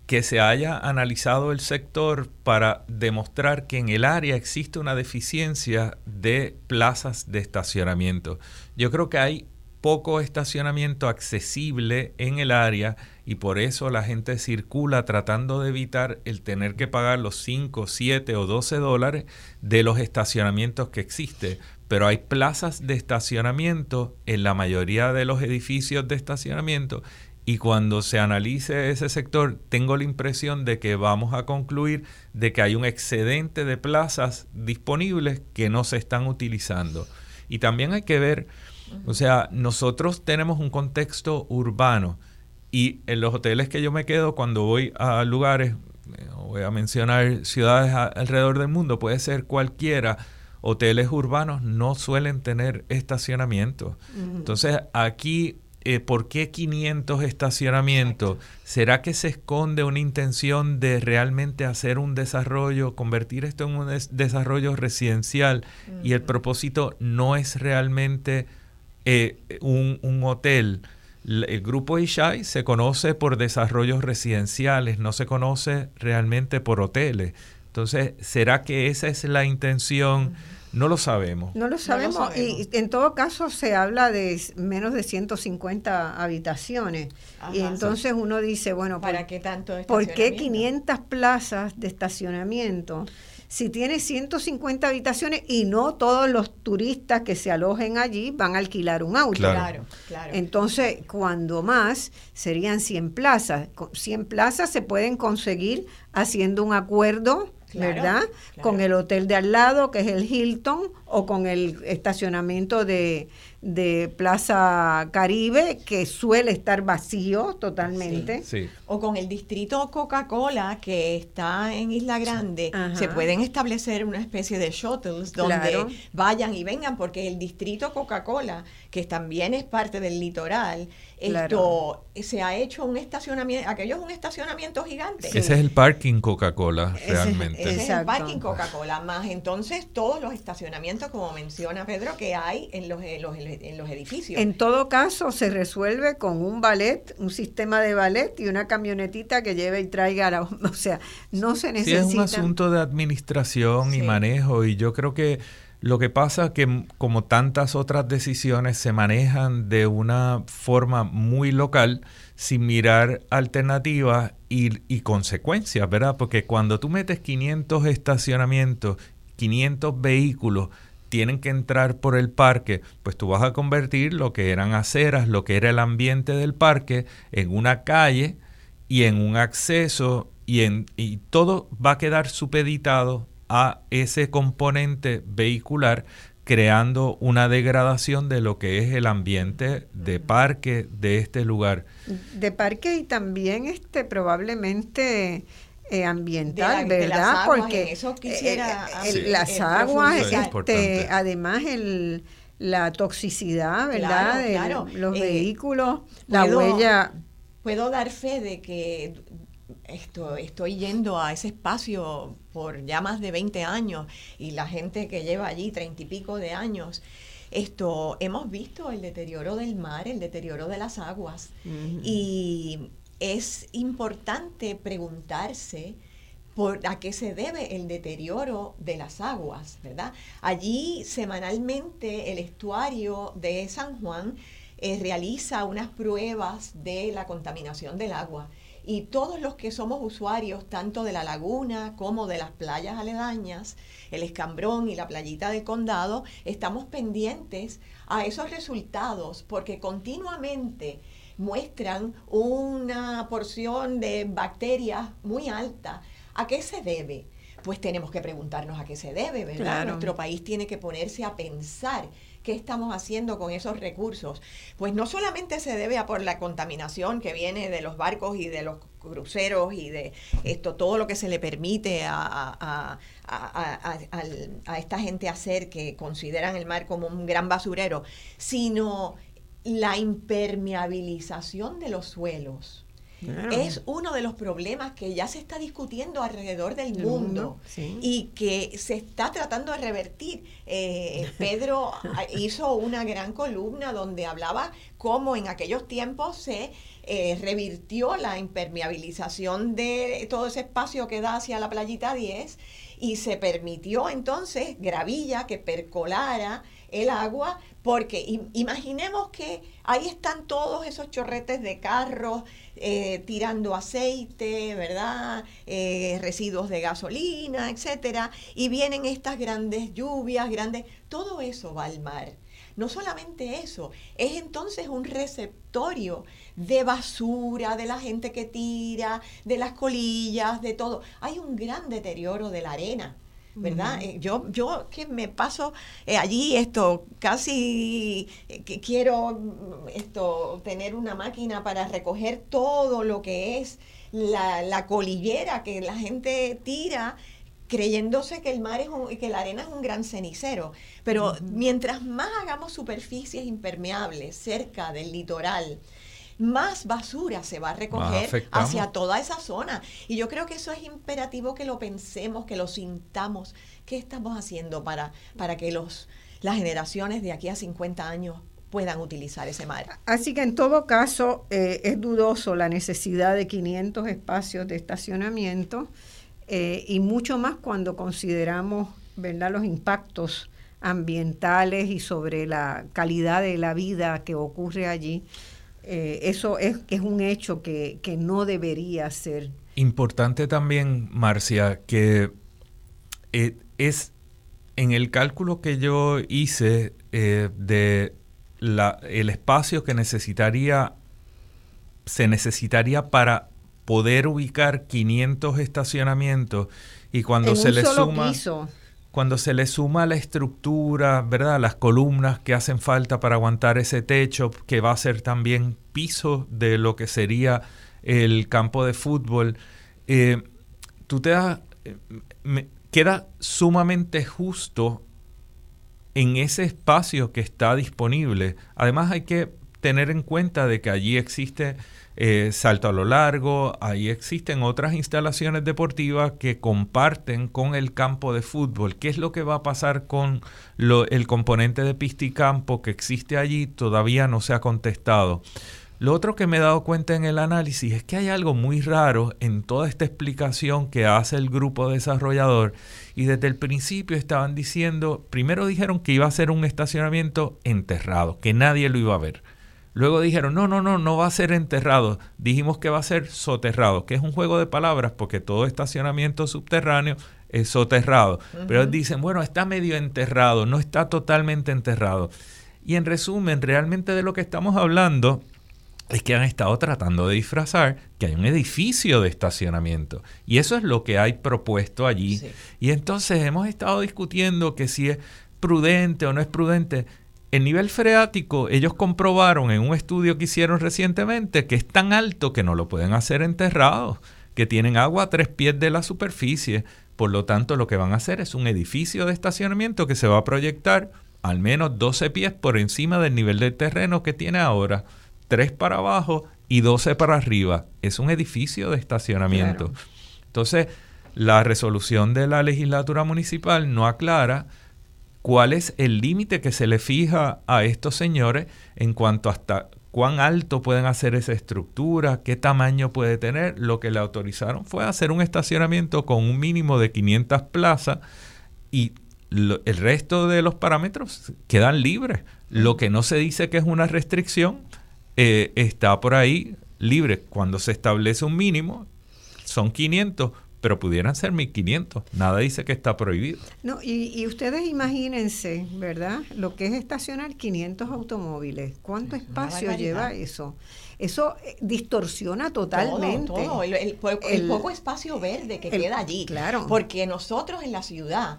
que se haya analizado el sector para demostrar que en el área existe una deficiencia de plazas de estacionamiento. Yo creo que hay poco estacionamiento accesible en el área y por eso la gente circula tratando de evitar el tener que pagar los 5, 7 o 12 dólares de los estacionamientos que existe. Pero hay plazas de estacionamiento en la mayoría de los edificios de estacionamiento y cuando se analice ese sector tengo la impresión de que vamos a concluir de que hay un excedente de plazas disponibles que no se están utilizando. Y también hay que ver o sea, nosotros tenemos un contexto urbano y en los hoteles que yo me quedo cuando voy a lugares, eh, voy a mencionar ciudades alrededor del mundo, puede ser cualquiera, hoteles urbanos no suelen tener estacionamiento. Entonces, aquí, eh, ¿por qué 500 estacionamientos? ¿Será que se esconde una intención de realmente hacer un desarrollo, convertir esto en un desarrollo residencial y el propósito no es realmente eh, un, un, hotel, el grupo Ishai se conoce por desarrollos residenciales, no se conoce realmente por hoteles. Entonces, ¿será que esa es la intención? No lo sabemos. No lo sabemos, y en todo caso se habla de menos de 150 habitaciones. y entonces uno dice, bueno, ¿para qué tanto ¿Por qué 500 plazas de estacionamiento? Si tiene 150 habitaciones y no todos los turistas que se alojen allí van a alquilar un auto. Claro, claro. Entonces, cuando más, serían 100 plazas. 100 plazas se pueden conseguir haciendo un acuerdo ¿verdad? Con el hotel de al lado, que es el Hilton, o con el estacionamiento de, de Plaza Caribe, que suele estar vacío totalmente. O con el distrito Coca-Cola, que está en Isla Grande, se pueden establecer una especie de shuttles donde vayan y vengan, porque el distrito Coca-Cola, que también es parte del litoral, esto se ha hecho un estacionamiento, aquello es un estacionamiento gigante. Ese es el parking Coca-Cola, realmente. Ese, es el parking Coca-Cola, más entonces todos los estacionamientos, como menciona Pedro, que hay en los, en los, en los edificios. En todo caso, se resuelve con un ballet, un sistema de ballet y una camionetita que lleve y traiga, la, o sea, no se necesita. Sí, es un asunto de administración y manejo y yo creo que Lo que pasa que como tantas otras decisiones se manejan de una forma muy local sin mirar alternativas y, y consecuencias, ¿verdad? Porque cuando tú metes 500 estacionamientos, 500 vehículos, tienen que entrar por el parque, pues tú vas a convertir lo que eran aceras, lo que era el ambiente del parque, en una calle y en un acceso y, en, y todo va a quedar supeditado a ese componente vehicular creando una degradación de lo que es el ambiente de parque de este lugar. De parque y también este probablemente eh, ambiental, ¿verdad? Porque eso quisiera, las aguas, este, además el la toxicidad, ¿verdad? de los eh, vehículos, la huella. Puedo dar fe de que esto, estoy yendo a ese espacio por ya más de 20 años y la gente que lleva allí treinta y pico de años, esto, hemos visto el deterioro del mar, el deterioro de las aguas y es importante preguntarse por a qué se debe el deterioro de las aguas, ¿verdad? Allí semanalmente el estuario de San Juan eh, realiza unas pruebas de la contaminación del agua y todos los que somos usuarios tanto de la laguna como de las playas aledañas, el escambrón y la playita del condado, estamos pendientes a esos resultados porque continuamente muestran una porción de bacterias muy alta. ¿A qué se debe? Pues tenemos que preguntarnos a qué se debe, ¿verdad? Nuestro país tiene que ponerse a pensar qué estamos haciendo con esos recursos. Pues no solamente se debe a por la contaminación que viene de los barcos y de los cruceros y de esto, todo lo que se le permite a, a esta gente hacer que consideran el mar como un gran basurero, sino la impermeabilización de los suelos. Es uno de los problemas que ya se está discutiendo alrededor del mundo, y que se está tratando de revertir. Eh, Pedro hizo una gran columna donde hablaba cómo en aquellos tiempos se eh, revirtió la impermeabilización de todo ese espacio que da hacia la playita 10 y se permitió entonces gravilla que percolara el agua, porque imaginemos que ahí están todos esos chorretes de carros eh, tirando aceite, ¿verdad? Eh, residuos de gasolina, etcétera, y vienen estas grandes lluvias, grandes, todo eso va al mar. No solamente eso, es entonces un receptorio de basura, de la gente que tira, de las colillas, de todo. Hay un gran deterioro de la arena ¿verdad? Eh, yo, yo que me paso eh, allí esto, casi eh, que quiero mm, esto, tener una máquina para recoger todo lo que es la, la colillera que la gente tira creyéndose que el mar es un, que la arena es un gran cenicero. Pero mientras más hagamos superficies impermeables cerca del litoral, más basura se va a recoger hacia toda esa zona. Y yo creo que eso es imperativo que lo pensemos, que lo sintamos. ¿Qué estamos haciendo para, para que los, las generaciones de aquí a 50 años puedan utilizar ese mar. Así que en todo caso eh, es dudoso la necesidad de 500 espacios de estacionamiento eh, y mucho más cuando consideramos ¿verdad? los impactos ambientales y sobre la calidad de la vida que ocurre allí. Eh, eso es, es un hecho que, no debería ser. Importante también, Marcia, que eh, es en el cálculo que yo hice eh, de la, el espacio que necesitaría, se necesitaría para poder ubicar 500 estacionamientos y cuando se le suma cuando se le suma la estructura, ¿verdad? Las columnas que hacen falta para aguantar ese techo, que va a ser también piso de lo que sería el campo de fútbol, eh, tú te das, eh, queda sumamente justo en ese espacio que está disponible. Además hay que tener en cuenta de que allí existe eh, salto a lo largo, ahí existen otras instalaciones deportivas que comparten con el campo de fútbol. ¿Qué es lo que va a pasar con el componente de pista y campo que existe allí? Todavía no se ha contestado. Lo otro que me he dado cuenta en el análisis es que hay algo muy raro en toda esta explicación que hace el grupo desarrollador y desde el principio estaban diciendo, primero dijeron que iba a ser un estacionamiento enterrado, que nadie lo iba a ver. Luego dijeron, no, no, no, no va a ser enterrado. Dijimos que va a ser soterrado, que es un juego de palabras porque todo estacionamiento subterráneo es soterrado. Pero dicen, bueno, está medio enterrado, no está totalmente enterrado. Y en resumen, realmente de lo que estamos hablando es que han estado tratando de disfrazar que hay un edificio de estacionamiento. Y eso es lo que hay propuesto allí. Y entonces hemos estado discutiendo que si es prudente o no es prudente. El nivel freático, ellos comprobaron en un estudio que hicieron recientemente que es tan alto que no lo pueden hacer enterrados, que tienen agua a tres pies de la superficie. Por lo tanto, lo que van a hacer es un edificio de estacionamiento que se va a proyectar al menos 12 pies por encima del nivel del terreno que tiene ahora. 3 para abajo y 12 para arriba. Es un edificio de estacionamiento. Entonces, la resolución de la legislatura municipal no aclara cuál es el límite que se le fija a estos señores en cuanto hasta cuán alto pueden hacer esa estructura, qué tamaño puede tener. Lo que le autorizaron fue hacer un estacionamiento con un mínimo de 500 plazas y el resto de los parámetros quedan libres. Lo que no se dice que es una restricción eh, está por ahí libre. Cuando se establece un mínimo, son 500, pero pudieran ser 1500. Nada dice que está prohibido. No, y, ustedes imagínense, ¿verdad? Lo que es estacionar 500 automóviles. ¿Cuánto espacio lleva eso? Eso eh, distorsiona totalmente. Todo, El, poco espacio verde que queda allí. Claro. Porque nosotros en la ciudad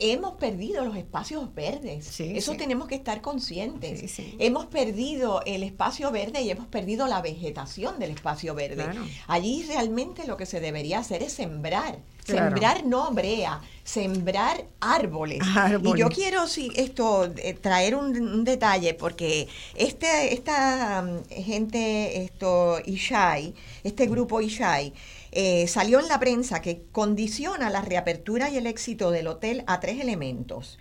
hemos perdido los espacios verdes. Eso tenemos que estar conscientes. hemos perdido el espacio verde y hemos perdido la vegetación del espacio verde. Allí realmente lo que se debería hacer es sembrar. Sembrar no brea, sembrar árboles. Y yo quiero sí, esto eh, traer un, detalle porque este, esta mm, gente, esto Ishai, este grupo Ishai, eh, salió en la prensa que condiciona la reapertura y el éxito del hotel a tres elementos.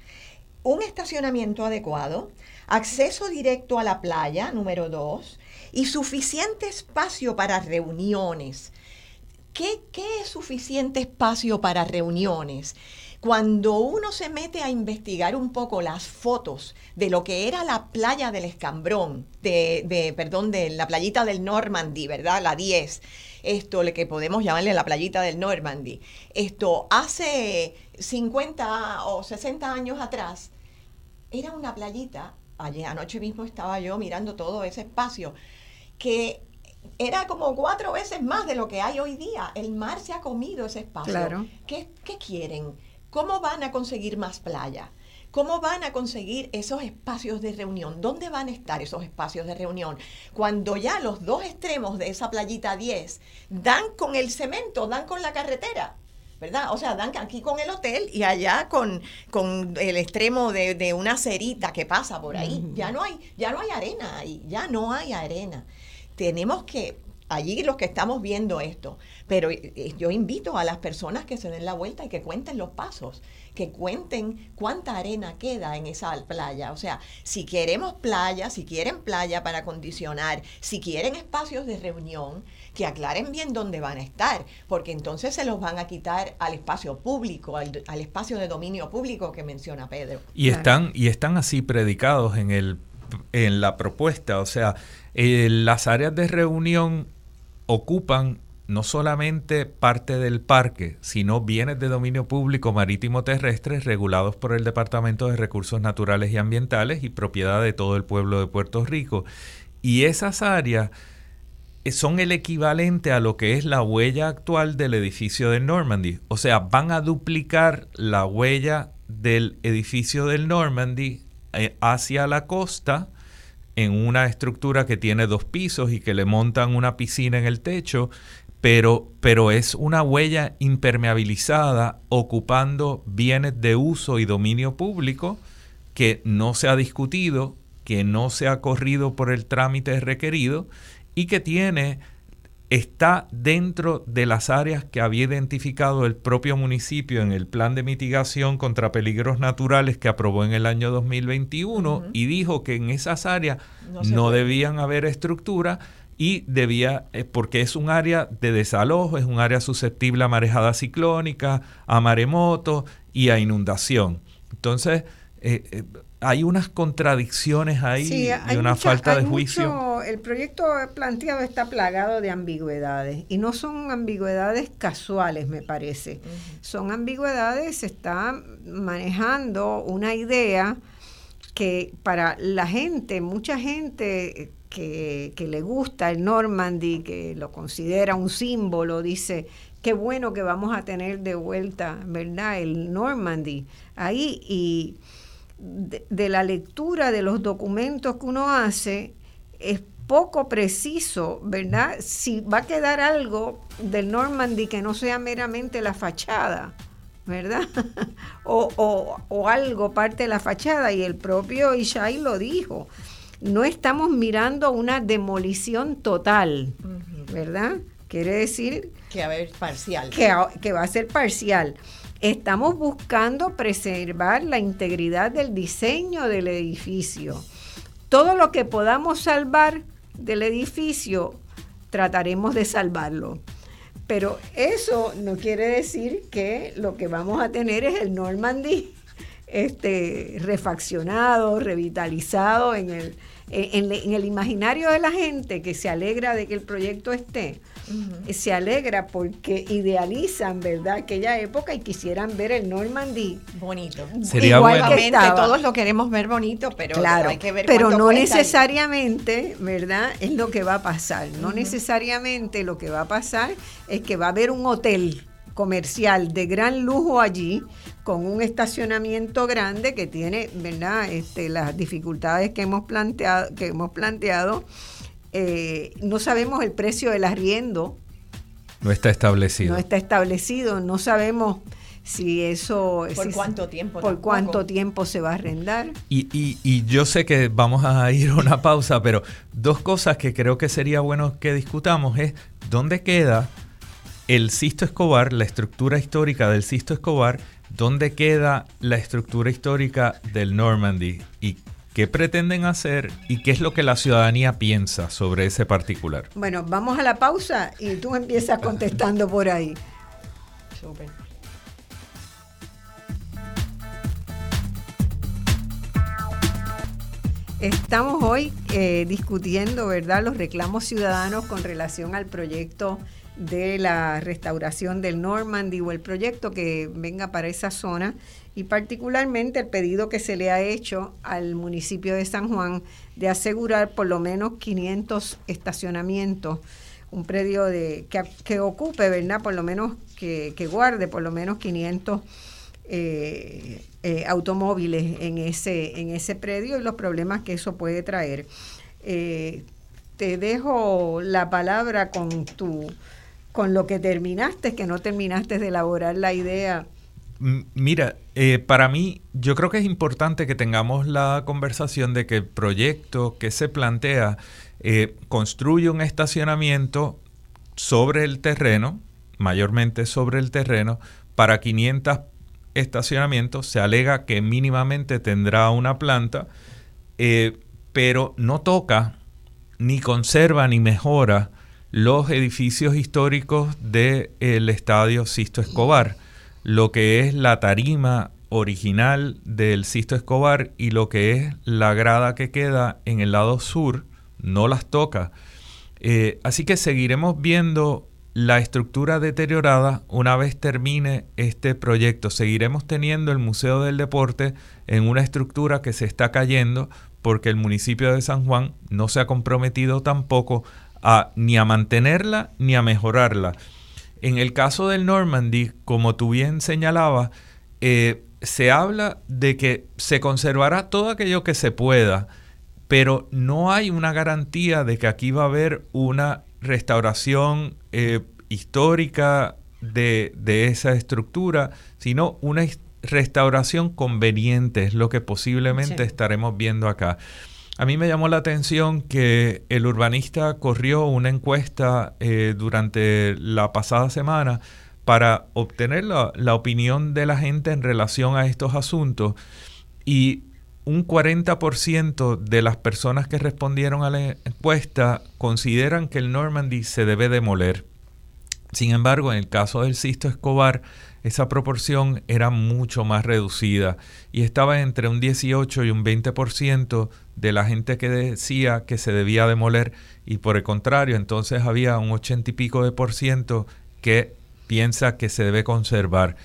Un estacionamiento adecuado, acceso directo a la playa, número dos, y suficiente espacio para reuniones. ¿Qué, qué es suficiente espacio para reuniones? Cuando uno se mete a investigar un poco las fotos de lo que era la playa del Escambrón, de, de perdón, de la playita del Normandy, ¿verdad? La 10 esto que podemos llamarle la playita del Normandy. Esto hace 50 o 60 años atrás era una playita, ayer anoche mismo estaba yo mirando todo ese espacio, que era como cuatro veces más de lo que hay hoy día. El mar se ha comido ese espacio. Claro. ¿Qué, qué quieren? ¿Cómo van a conseguir más playa? ¿Cómo van a conseguir esos espacios de reunión? ¿Dónde van a estar esos espacios de reunión? Cuando ya los dos extremos de esa playita 10 dan con el cemento, dan con la carretera. ¿verdad? O sea, dan aquí con el hotel y allá con, con el extremo de, de, una cerita que pasa por ahí. Ya no hay, ya no hay arena ahí, ya no hay arena. Tenemos que allí los que estamos viendo esto. Pero eh, yo invito a las personas que se den la vuelta y que cuenten los pasos, que cuenten cuánta arena queda en esa playa. O sea, si queremos playa, si quieren playa para condicionar, si quieren espacios de reunión, que aclaren bien dónde van a estar, porque entonces se los van a quitar al espacio público, al, espacio de dominio público que menciona Pedro. Y están, y están así predicados en el en la propuesta, o sea, eh, las áreas de reunión ocupan no solamente parte del parque, sino bienes de dominio público marítimo terrestre regulados por el Departamento de Recursos Naturales y Ambientales y propiedad de todo el pueblo de Puerto Rico. Y esas áreas eh, son el equivalente a lo que es la huella actual del edificio de Normandy. O sea, van a duplicar la huella del edificio del Normandy eh, hacia la costa en una estructura que tiene dos pisos y que le montan una piscina en el techo, pero, pero es una huella impermeabilizada ocupando bienes de uso y dominio público que no se ha discutido, que no se ha corrido por el trámite requerido y que tiene está dentro de las áreas que había identificado el propio municipio en el plan de mitigación contra peligros naturales que aprobó en el año 2021 y dijo que en esas áreas no, debían haber estructura y debía, eh, porque es un área de desalojo, es un área susceptible a marejada ciclónica, a maremoto y a inundación. Entonces, eh, eh, hay unas contradicciones ahí y una falta de juicio. el proyecto planteado está plagado de ambigüedades y no son ambigüedades casuales, me parece. Son ambigüedades, se está manejando una idea que para la gente, mucha gente que, le gusta el Normandy, que lo considera un símbolo, dice, qué bueno que vamos a tener de vuelta, ¿verdad? El Normandy ahí y de, la lectura de los documentos que uno hace es poco preciso, ¿verdad? Si va a quedar algo del Normandy que no sea meramente la fachada, ¿verdad? o, algo parte de la fachada, y el propio Ishai lo dijo. No estamos mirando una demolición total, ¿verdad? Quiere decir... Que va a ser parcial. Que, que va a ser parcial. Estamos buscando preservar la integridad del diseño del edificio. Todo lo que podamos salvar del edificio, trataremos de salvarlo. Pero eso no quiere decir que lo que vamos a tener es el Normandy este, refaccionado, revitalizado en el, en, el imaginario de la gente que se alegra de que el proyecto esté se alegra porque idealizan, ¿verdad?, aquella época y quisieran ver el Normandy. Bonito. Sería Igualmente, todos lo queremos ver bonito, pero claro, hay que ver Pero no necesariamente, ¿verdad?, es lo que va a pasar. No necesariamente lo que va a pasar es que va a haber un hotel comercial de gran lujo allí, con un estacionamiento grande que tiene, ¿verdad? Este, las dificultades que hemos planteado, que hemos planteado eh, no sabemos el precio del arriendo. No está establecido. No está establecido, no sabemos si eso... ¿Por cuánto tiempo? Por cuánto tiempo se va a arrendar. Y, yo sé que vamos a ir a una pausa, pero dos cosas que creo que sería bueno que discutamos es dónde queda el Sisto Escobar, la estructura histórica del Sisto Escobar, dónde queda la estructura histórica del Normandy y qué pretenden hacer y qué es lo que la ciudadanía piensa sobre ese particular. Bueno, vamos a la pausa y tú empiezas contestando por ahí. Estamos hoy eh, discutiendo, ¿verdad?, los reclamos ciudadanos con relación al proyecto de la restauración del Normandy o el proyecto que venga para esa zona y particularmente el pedido que se le ha hecho al municipio de San Juan de asegurar por lo menos 500 estacionamientos, un predio de, que, ocupe, ¿verdad? Por lo menos que, guarde por lo menos 500 eh, eh, automóviles en ese, en ese predio y los problemas que eso puede traer. Eh, te dejo la palabra con tu con lo que terminaste, que no terminaste de elaborar la idea. Mira, eh, para mí yo creo que es importante que tengamos la conversación de que el proyecto que se plantea eh, construye un estacionamiento sobre el terreno, mayormente sobre el terreno, para 500 estacionamientos. Se alega que mínimamente tendrá una planta, eh, pero no toca, ni conserva, ni mejora los edificios históricos del estadio Sisto Escobar, lo que es la tarima original del Sisto Escobar y lo que es la grada que queda en el lado sur, no las toca. Eh, así que seguiremos viendo la estructura deteriorada una vez termine este proyecto. Seguiremos teniendo el Museo del Deporte en una estructura que se está cayendo porque el municipio de San Juan no se ha comprometido tampoco ni a mantenerla ni a mejorarla. En el caso del Normandy, como tú bien señalabas, eh, se habla de que se conservará todo aquello que se pueda, pero no hay una garantía de que aquí va a haber una restauración eh, histórica de, esa estructura, sino una restauración conveniente, es lo que posiblemente estaremos viendo acá. A mí me llamó la atención que el urbanista corrió una encuesta eh, durante la pasada semana para obtener la, la, opinión de la gente en relación a estos asuntos y un 40% de las personas que respondieron a la encuesta consideran que el Normandy se debe demoler. Sin embargo, en el caso del Sisto Escobar, esa proporción era mucho más reducida y estaba entre un 18 y un 20% de la gente que decía que se debía demoler y por el contrario, entonces había un 80 y pico de por ciento que piensa que se debe conservar.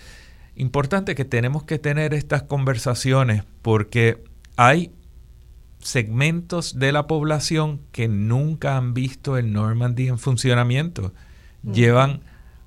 Importante que tenemos que tener estas conversaciones porque hay segmentos de la población que nunca han visto el Normandy en funcionamiento. Llevan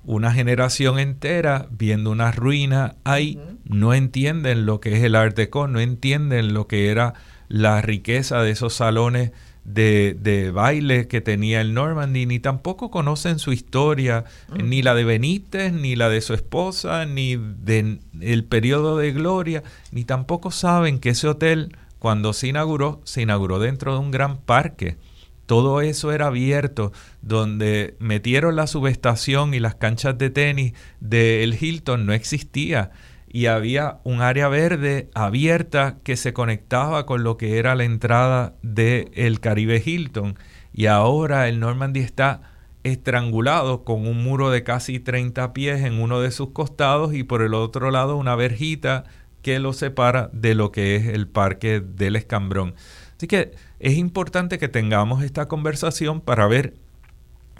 una generación entera viendo una ruina ahí, no entienden lo que es el Art Deco, no entienden lo que era la riqueza de esos salones de, de, baile que tenía el Normandy, ni tampoco conocen su historia, ni la de Benítez, ni la de su esposa, ni del el periodo de gloria, ni tampoco saben que ese hotel, cuando se inauguró, se inauguró dentro de un gran parque. Todo eso era abierto, donde metieron la subestación y las canchas de tenis del Hilton no existía y había un área verde abierta que se conectaba con lo que era la entrada del el Caribe Hilton. Y ahora el Normandy está estrangulado con un muro de casi 30 pies en uno de sus costados y por el otro lado una verjita que lo separa de lo que es el parque del Escambrón. Así que es importante que tengamos esta conversación para ver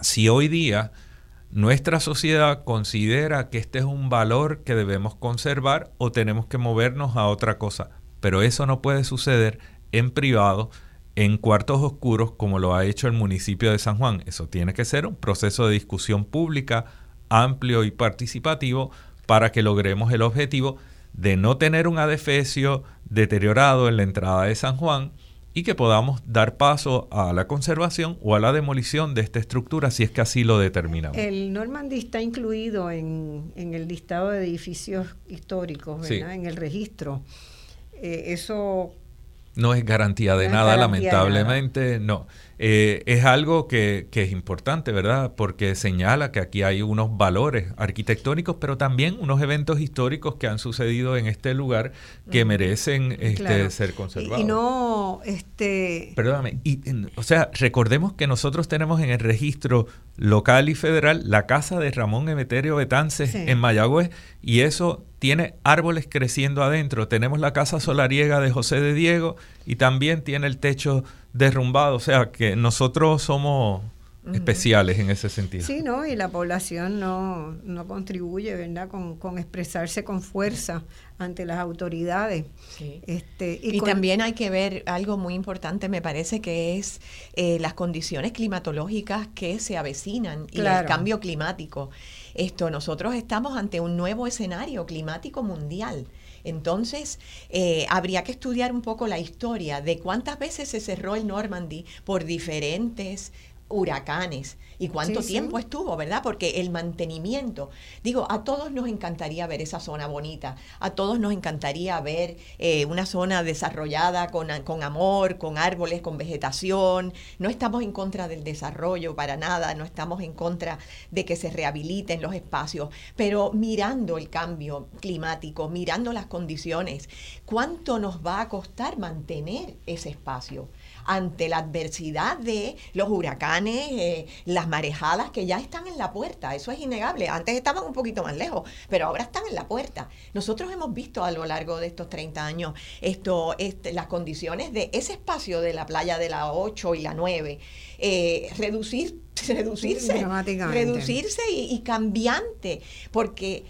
si hoy día nuestra sociedad considera que este es un valor que debemos conservar o tenemos que movernos a otra cosa. Pero eso no puede suceder en privado, en cuartos oscuros, como lo ha hecho el municipio de San Juan. Eso tiene que ser un proceso de discusión pública amplio y participativo para que logremos el objetivo de no tener un adefesio deteriorado en la entrada de San Juan, y que podamos dar paso a la conservación o a la demolición de esta estructura si es que así lo determinamos. El Normandy está incluido en, el listado de edificios históricos, ¿verdad? En el registro. Eh, eso no es garantía de nada, lamentablemente, no. Eh, es algo que, es importante, ¿verdad? Porque señala que aquí hay unos valores arquitectónicos, pero también unos eventos históricos que han sucedido en este lugar que merecen este, ser conservados. Y, no, este... Perdóname, y, o sea, recordemos que nosotros tenemos en el registro local y federal la casa de Ramón Emeterio Betances en Mayagüez y eso tiene árboles creciendo adentro. Tenemos la casa solariega de José de Diego y también tiene el techo derrumbado. O sea que nosotros somos especiales en ese sentido. Sí, ¿no? Y la población no, no contribuye, ¿verdad?, con, con, expresarse con fuerza ante las autoridades. Sí. Este, y, también hay que ver algo muy importante, me parece, que es eh, las condiciones climatológicas que se avecinan y el cambio climático. Esto, nosotros estamos ante un nuevo escenario climático mundial. Entonces, eh, habría que estudiar un poco la historia de cuántas veces se cerró el Normandy por diferentes huracanes. Y cuánto tiempo estuvo, ¿verdad? Porque el mantenimiento, digo, a todos nos encantaría ver esa zona bonita, a todos nos encantaría ver eh, una zona desarrollada con, con, amor, con árboles, con vegetación, no estamos en contra del desarrollo para nada, no estamos en contra de que se rehabiliten los espacios, pero mirando el cambio climático, mirando las condiciones, ¿cuánto nos va a costar mantener ese espacio? Ante la adversidad de los huracanes, eh, las marejadas que ya están en la puerta. Eso es innegable. Antes estaban un poquito más lejos, pero ahora están en la puerta. Nosotros hemos visto a lo largo de estos 30 años esto, este, las condiciones de ese espacio de la playa de la 8 y la 9, eh, reducir, reducirse, reducirse y cambiante, porque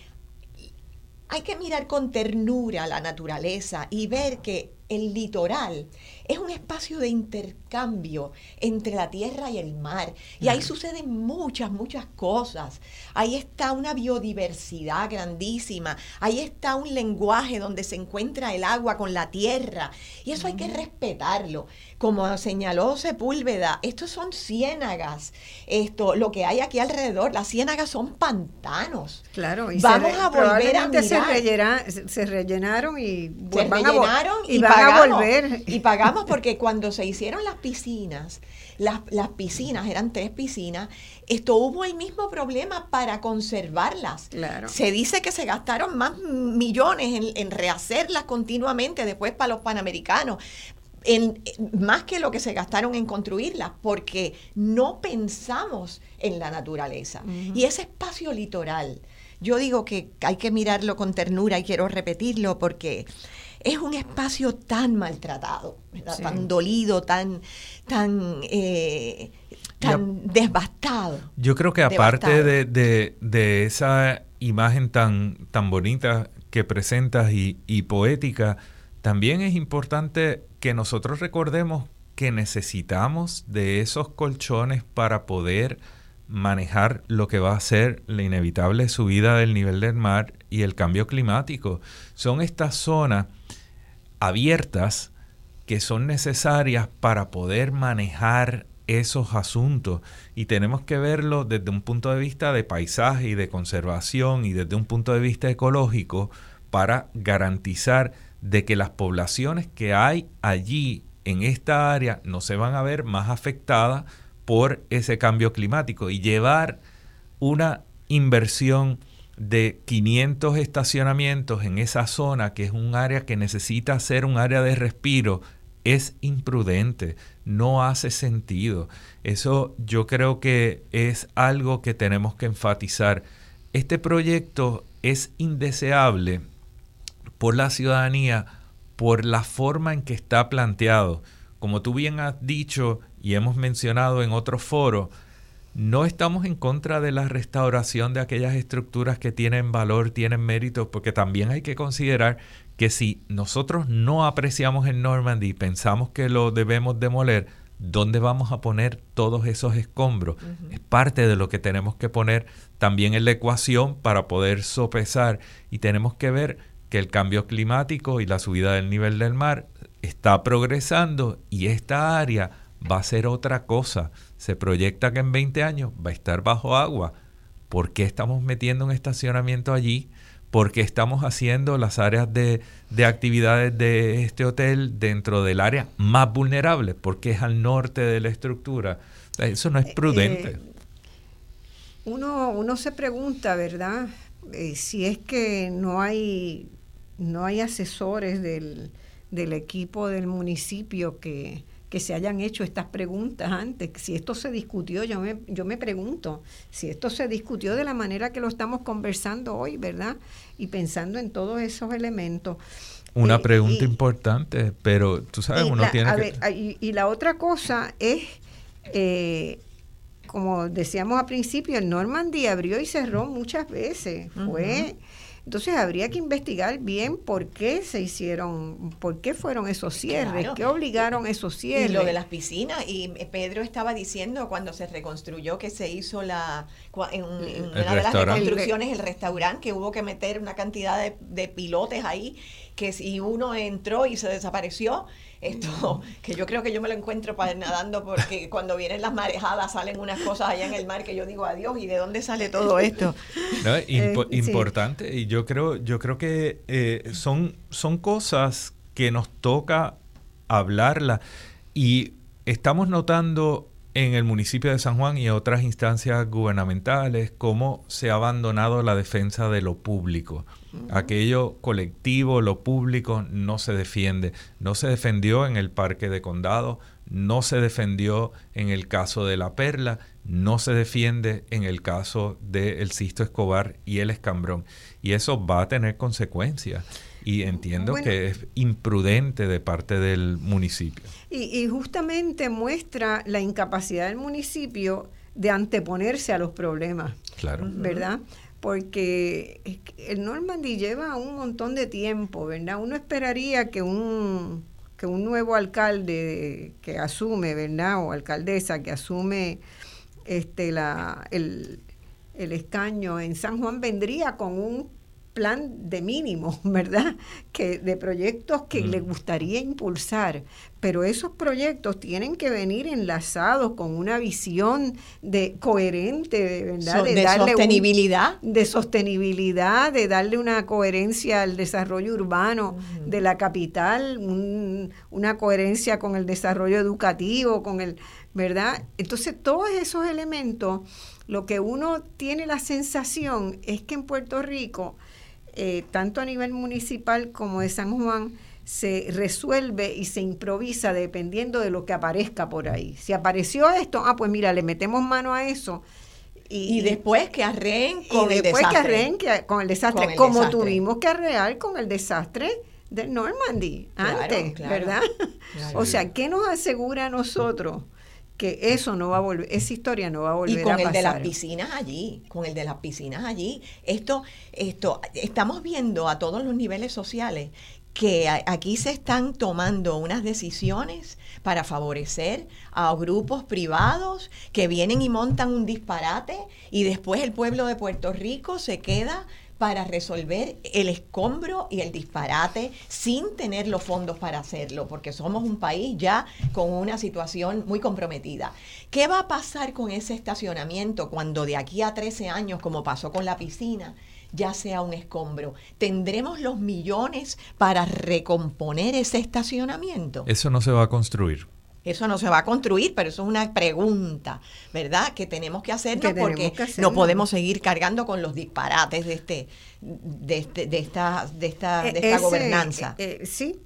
hay que mirar con ternura la naturaleza y ver que el litoral es un espacio de intercambio entre la tierra y el mar. Y ahí suceden muchas, muchas cosas. Ahí está una biodiversidad grandísima. Ahí está un lenguaje donde se encuentra el agua con la tierra. Y eso hay que respetarlo. Como señaló Sepúlveda, estos son ciénagas. Esto, lo que hay aquí alrededor, las ciénagas son pantanos. Claro, y vamos a volver a mirar. Se, se rellenaron y se rellenaron y, a volver. Y pagamos porque cuando se hicieron las piscinas, las, las, piscinas, eran tres piscinas, esto hubo el mismo problema para conservarlas. Claro. Se dice que se gastaron más millones en, en rehacerlas continuamente después para los panamericanos. En, más que lo que se gastaron en construirlas, porque no pensamos en la naturaleza. Y ese espacio litoral, yo digo que hay que mirarlo con ternura y quiero repetirlo porque es un espacio tan maltratado, tan dolido, tan, tan, eh, tan devastado. Yo creo que aparte de, de, esa imagen tan, tan bonita que presentas y, y poética, también es importante que nosotros recordemos que necesitamos de esos colchones para poder manejar lo que va a ser la inevitable subida del nivel del mar y el cambio climático. Son estas zonas abiertas que son necesarias para poder manejar esos asuntos. Y tenemos que verlo desde un punto de vista de paisaje y de conservación y desde un punto de vista ecológico para garantizar de que las poblaciones que hay allí en esta área no se van a ver más afectadas por ese cambio climático y llevar una inversión de 500 estacionamientos en esa zona, que es un área que necesita ser un área de respiro, es imprudente, no hace sentido. Eso yo creo que es algo que tenemos que enfatizar. Este proyecto es indeseable por la ciudadanía, por la forma en que está planteado. Como tú bien has dicho, y hemos mencionado en otros foros, no estamos en contra de la restauración de aquellas estructuras que tienen valor, tienen mérito, porque también hay que considerar que si nosotros no apreciamos el Normandy y pensamos que lo debemos demoler, ¿dónde vamos a poner todos esos escombros? Es parte de lo que tenemos que poner también en la ecuación para poder sopesar y tenemos que ver que el cambio climático y la subida del nivel del mar está progresando y esta área va a ser otra cosa. Se proyecta que en 20 años va a estar bajo agua. ¿Por qué estamos metiendo un estacionamiento allí? ¿Por qué estamos haciendo las áreas de, actividades de este hotel dentro del área más vulnerable? Porque es al norte de la estructura. Eso no es eh, prudente. Eh, uno, uno se pregunta, ¿verdad? Eh, si es que no hay, no hay asesores del, del equipo del municipio que, que se hayan hecho estas preguntas antes. Si esto se discutió, yo me, yo me pregunto, si esto se discutió de la manera que lo estamos conversando hoy, ¿verdad? Y pensando en todos esos elementos. Una eh, pregunta importante, pero tú sabes, uno tiene que... y, y, la otra cosa es, eh, como decíamos al principio, el Normandy abrió y cerró muchas veces. Fue entonces habría que investigar bien por qué se hicieron, por qué fueron esos cierres, qué obligaron esos cierres. Y lo de las piscinas, y Pedro estaba diciendo cuando se reconstruyó que se hizo la, en, una de las reconstrucciones, el restaurante, que hubo que meter una cantidad de, de pilotes ahí, que si uno entró y se desapareció, esto, que yo creo que yo me lo encuentro nadando porque cuando vienen las marejadas salen unas cosas allá en el mar que yo digo adiós y de dónde sale todo esto. Eh, importante y yo creo, yo creo que eh, son, son cosas que nos toca hablarla y estamos notando en el municipio de San Juan y otras instancias gubernamentales cómo se ha abandonado la defensa de lo público. Aquello colectivo, lo público, no se defiende. No se defendió en el Parque de Condado, no se defendió en el caso de La Perla, no se defiende en el caso del el Sisto Escobar y el Escambrón. Y eso va a tener consecuencias. Y entiendo que es imprudente de parte del municipio. Y, y justamente muestra la incapacidad del municipio de anteponerse a los problemas. Claro. ¿Verdad? Porque el Normandy lleva un montón de tiempo, ¿verdad? Uno esperaría que un, que un nuevo alcalde que asume, ¿verdad? O alcaldesa que asume este, la, el, el escaño en San Juan vendría con un plan de mínimo, ¿verdad? Que de proyectos que le mm. gustaría impulsar, pero esos proyectos tienen que venir enlazados con una visión de coherente, de verdad, de, sostenibilidad, de sostenibilidad, de darle una coherencia al desarrollo urbano de la capital, una coherencia con el desarrollo educativo, con el, ¿verdad? Entonces todos esos elementos, lo que uno tiene la sensación es que en Puerto Rico, eh, tanto a nivel municipal como de San Juan, se resuelve y se improvisa dependiendo de lo que aparezca por ahí. Si apareció esto, ah, pues mira, le metemos mano a eso. Y, después que arreen con el desastre. que con el desastre, como tuvimos que arrear con el desastre de Normandy antes, ¿verdad? o sea, ¿qué nos asegura a nosotros? Que eso no va a volver, esa historia no va a volver a pasar. Y con el de las piscinas allí, con el de las piscinas allí, esto, esto, estamos viendo a todos los niveles sociales que aquí se están tomando unas decisiones para favorecer a grupos privados que vienen y montan un disparate y después el pueblo de Puerto Rico se queda para resolver el escombro y el disparate sin tener los fondos para hacerlo, porque somos un país ya con una situación muy comprometida. ¿Qué va a pasar con ese estacionamiento cuando de aquí a 13 años, como pasó con la piscina, ya sea un escombro. ¿Tendremos los millones para recomponer ese estacionamiento? Eso no se va a construir. Eso no se va a construir, pero eso es una pregunta, ¿verdad? Que tenemos que hacernos porque no podemos seguir cargando con los disparates de este, de, este, de esta, de esta, de esta gobernanza. Eh, sí.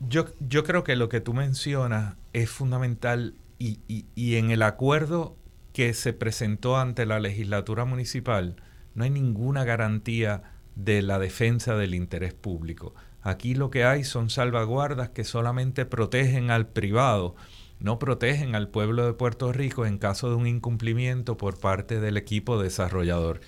Yo, yo creo que lo que tú mencionas es fundamental y, y, y en el acuerdo que se presentó ante la legislatura municipal, no hay ninguna garantía de la defensa del interés público. Aquí lo que hay son salvaguardas que solamente protegen al privado, no protegen al pueblo de Puerto Rico en caso de un incumplimiento por parte del equipo desarrollador.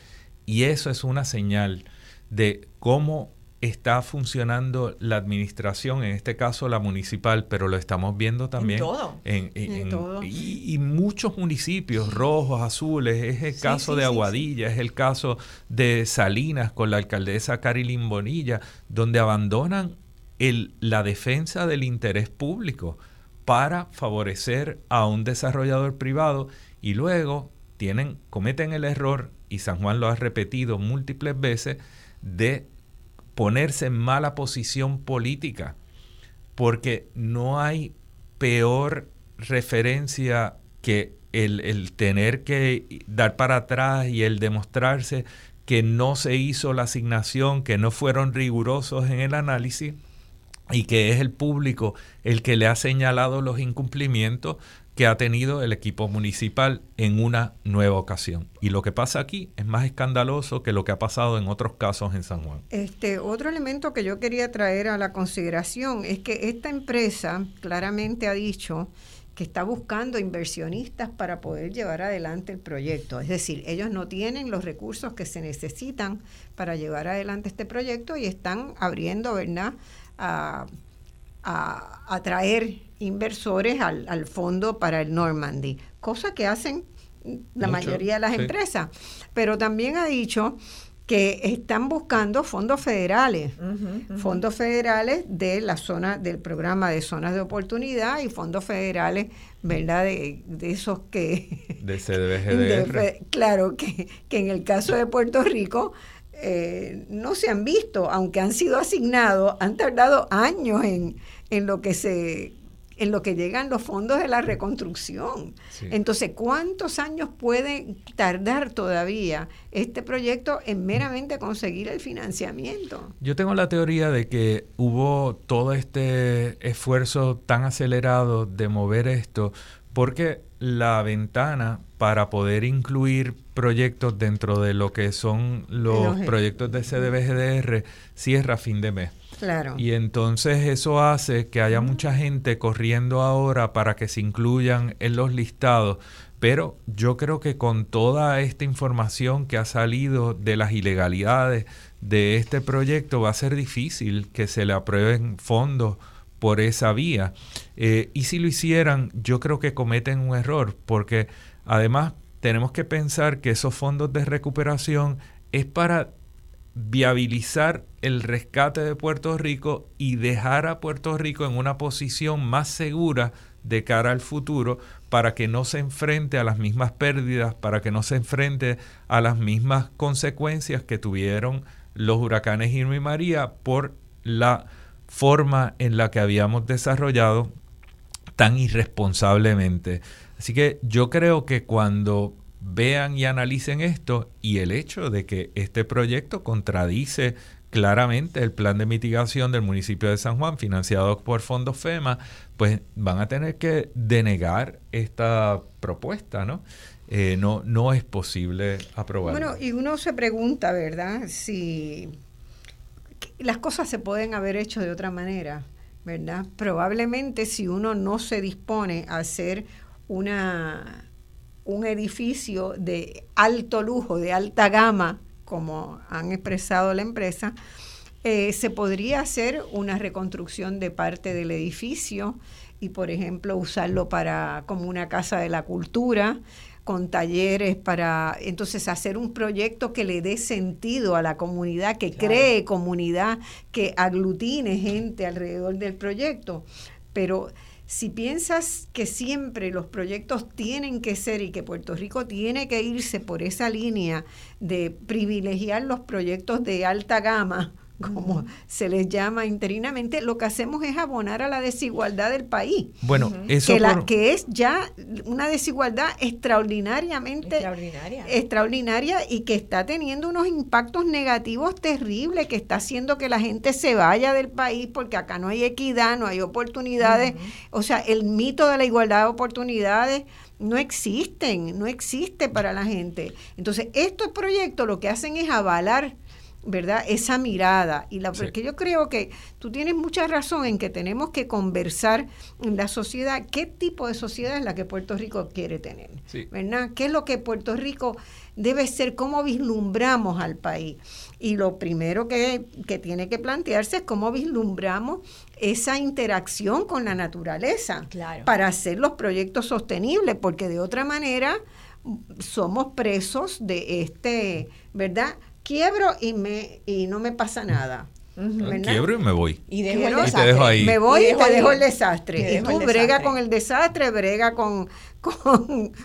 Y eso es una señal de cómo está funcionando la administración, en este caso la municipal, pero lo estamos viendo también en, todo. Y, muchos municipios rojos, azules, es el caso de Aguadilla, es el caso de Salinas con la alcaldesa Carilín Bonilla, donde abandonan el, la defensa del interés público para favorecer a un desarrollador privado y luego tienen, cometen el error, y San Juan lo ha repetido múltiples veces, de ponerse en mala posición política, porque no hay peor referencia que el, tener que dar para atrás y el demostrarse que no se hizo la asignación, que no fueron rigurosos en el análisis y que es el público el que le ha señalado los incumplimientos que ha tenido el equipo municipal en una nueva ocasión. Y lo que pasa aquí es más escandaloso que lo que ha pasado en otros casos en San Juan. Este otro elemento que yo quería traer a la consideración es que esta empresa claramente ha dicho que está buscando inversionistas para poder llevar adelante el proyecto. Es decir, ellos no tienen los recursos que se necesitan para llevar adelante este proyecto y están abriendo, ¿verdad?, a, a atraer inversores al, al fondo para el Normandy, cosa que hacen la mayoría de las empresas. Pero también ha dicho que están buscando fondos federales, fondos federales de la zona del programa de zonas de oportunidad y fondos federales, ¿verdad? De, esos que... De CDBGDR. claro, que, que en el caso de Puerto Rico eh, no se han visto, aunque han sido asignados, han tardado años en, en lo que se en lo que llegan los fondos de la reconstrucción. Entonces, ¿cuántos años puede tardar todavía este proyecto en meramente conseguir el financiamiento? Yo tengo la teoría de que hubo todo este esfuerzo tan acelerado de mover esto porque la ventana para poder incluir proyectos dentro de lo que son los proyectos de CDBGDR cierra fin de mes. Y entonces eso hace que haya mucha gente corriendo ahora para que se incluyan en los listados. Pero yo creo que con toda esta información que ha salido de las ilegalidades de este proyecto va a ser difícil que se le aprueben fondos por esa vía. Eh, y si lo hicieran, yo creo que cometen un error, porque además tenemos que pensar que esos fondos de recuperación es para viabilizar el rescate de Puerto Rico y dejar a Puerto Rico en una posición más segura de cara al futuro para que no se enfrente a las mismas pérdidas, para que no se enfrente a las mismas consecuencias que tuvieron los huracanes Irma y María por la forma en la que habíamos desarrollado tan irresponsablemente. Así que yo creo que cuando vean y analicen esto y el hecho de que este proyecto contradice claramente el plan de mitigación del municipio de San Juan financiado por fondos FEMA, pues van a tener que denegar esta propuesta, ¿no? Eh, no, no es posible aprobarla. Bueno, y uno se pregunta, ¿verdad? Si las cosas se pueden haber hecho de otra manera, ¿verdad? Probablemente si uno no se dispone a hacer una un edificio de alto lujo, de alta gama, como han expresado la empresa, eh, se podría hacer una reconstrucción de parte del edificio y, por ejemplo, usarlo para como una casa de la cultura, con talleres para entonces hacer un proyecto que le dé sentido a la comunidad, que cree comunidad, que aglutine gente alrededor del proyecto. Pero si piensas que siempre los proyectos tienen que ser y que Puerto Rico tiene que irse por esa línea de privilegiar los proyectos de alta gama, como se les llama interinamente, lo que hacemos es abonar a la desigualdad del país. Bueno, eso que, la, que es ya una desigualdad extraordinariamente extraordinaria. extraordinaria y que está teniendo unos impactos negativos terribles, que está haciendo que la gente se vaya del país porque acá no hay equidad, no hay oportunidades. O sea, el mito de la igualdad de oportunidades no existen, no existe para la gente. Entonces, estos proyectos lo que hacen es avalar ¿verdad? Esa mirada. Y la, porque yo creo que tú tienes mucha razón en que tenemos que conversar en la sociedad, qué tipo de sociedad es la que Puerto Rico quiere tener, ¿verdad? ¿Qué es lo que Puerto Rico debe ser? ¿Cómo vislumbramos al país? Y lo primero que, que tiene que plantearse es cómo vislumbramos esa interacción con la naturaleza para hacer los proyectos sostenibles, porque de otra manera somos presos de este, ¿verdad? Quiebro y me y no me pasa nada. Quiebro y me voy. Y, dejo el desastre. te dejo ahí. Me voy y, te dejo el desastre. Y, tú brega con el desastre, brega con,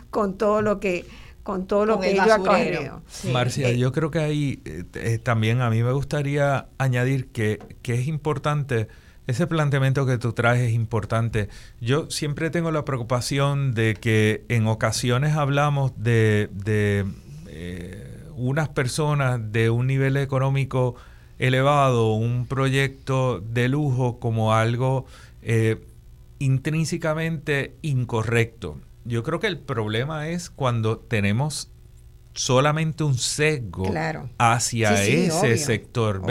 con, todo lo que con todo lo que yo acarreo. Marcia, eh, yo creo que ahí eh, eh, también a mí me gustaría añadir que, que es importante, ese planteamiento que tú traes es importante. Yo siempre tengo la preocupación de que en ocasiones hablamos de, de unas personas de un nivel económico elevado, un proyecto de lujo como algo eh, intrínsecamente incorrecto. Yo creo que el problema es cuando tenemos solamente un sesgo hacia ese sector.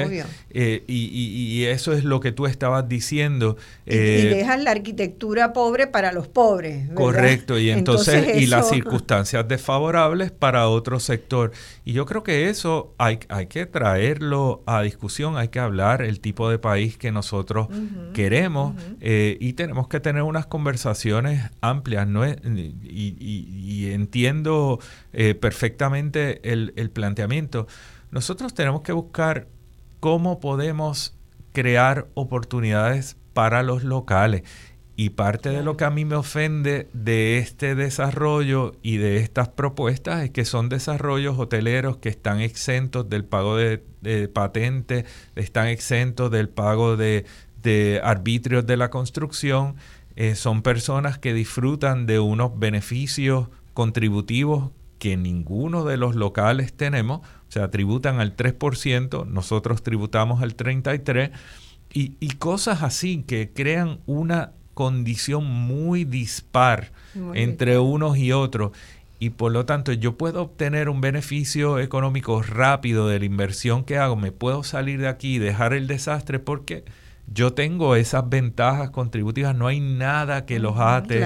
Eh, y, eso es lo que tú estabas diciendo. y, eh, dejas la arquitectura pobre para los pobres. Correcto, y entonces, y las circunstancias desfavorables para otro sector. Y yo creo que eso hay, hay que traerlo a discusión, hay que hablar el tipo de país que nosotros queremos eh, y tenemos que tener unas conversaciones amplias. ¿no? y entiendo perfectamente el, planteamiento. Nosotros tenemos que buscar cómo podemos crear oportunidades para los locales. Y parte de lo que a mí me ofende de este desarrollo y de estas propuestas es que son desarrollos hoteleros que están exentos del pago de, patentes, están exentos del pago de, arbitrios de la construcción. Eh, son personas que disfrutan de unos beneficios contributivos que ninguno de los locales tenemos, o sea, tributan al 3%, nosotros tributamos al 33%, y, y cosas así que crean una condición muy dispar entre unos y otros. Y por lo tanto yo puedo obtener un beneficio económico rápido de la inversión que hago, me puedo salir de aquí y dejar el desastre porque yo tengo esas ventajas contributivas, no hay nada que los ate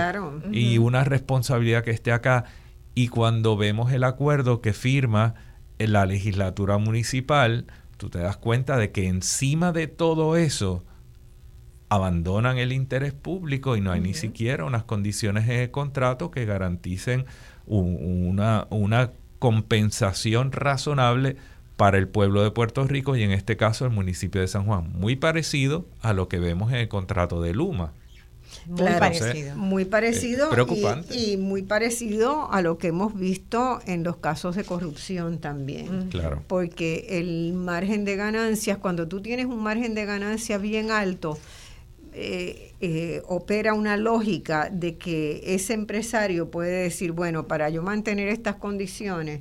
y una responsabilidad que esté acá. Y cuando vemos el acuerdo que firma la legislatura municipal, tú te das cuenta de que encima de todo eso abandonan el interés público y no hay ni siquiera unas condiciones de contrato que garanticen una, una compensación razonable para el pueblo de Puerto Rico y en este caso el municipio de San Juan. Muy parecido a lo que vemos en el contrato de Luma. Muy parecido. Muy parecido. preocupante. Y, muy parecido a lo que hemos visto en los casos de corrupción también. Claro. Porque el margen de ganancias, cuando tú tienes un margen de ganancias bien alto, eh, eh, opera una lógica de que ese empresario puede decir, bueno, para yo mantener estas condiciones,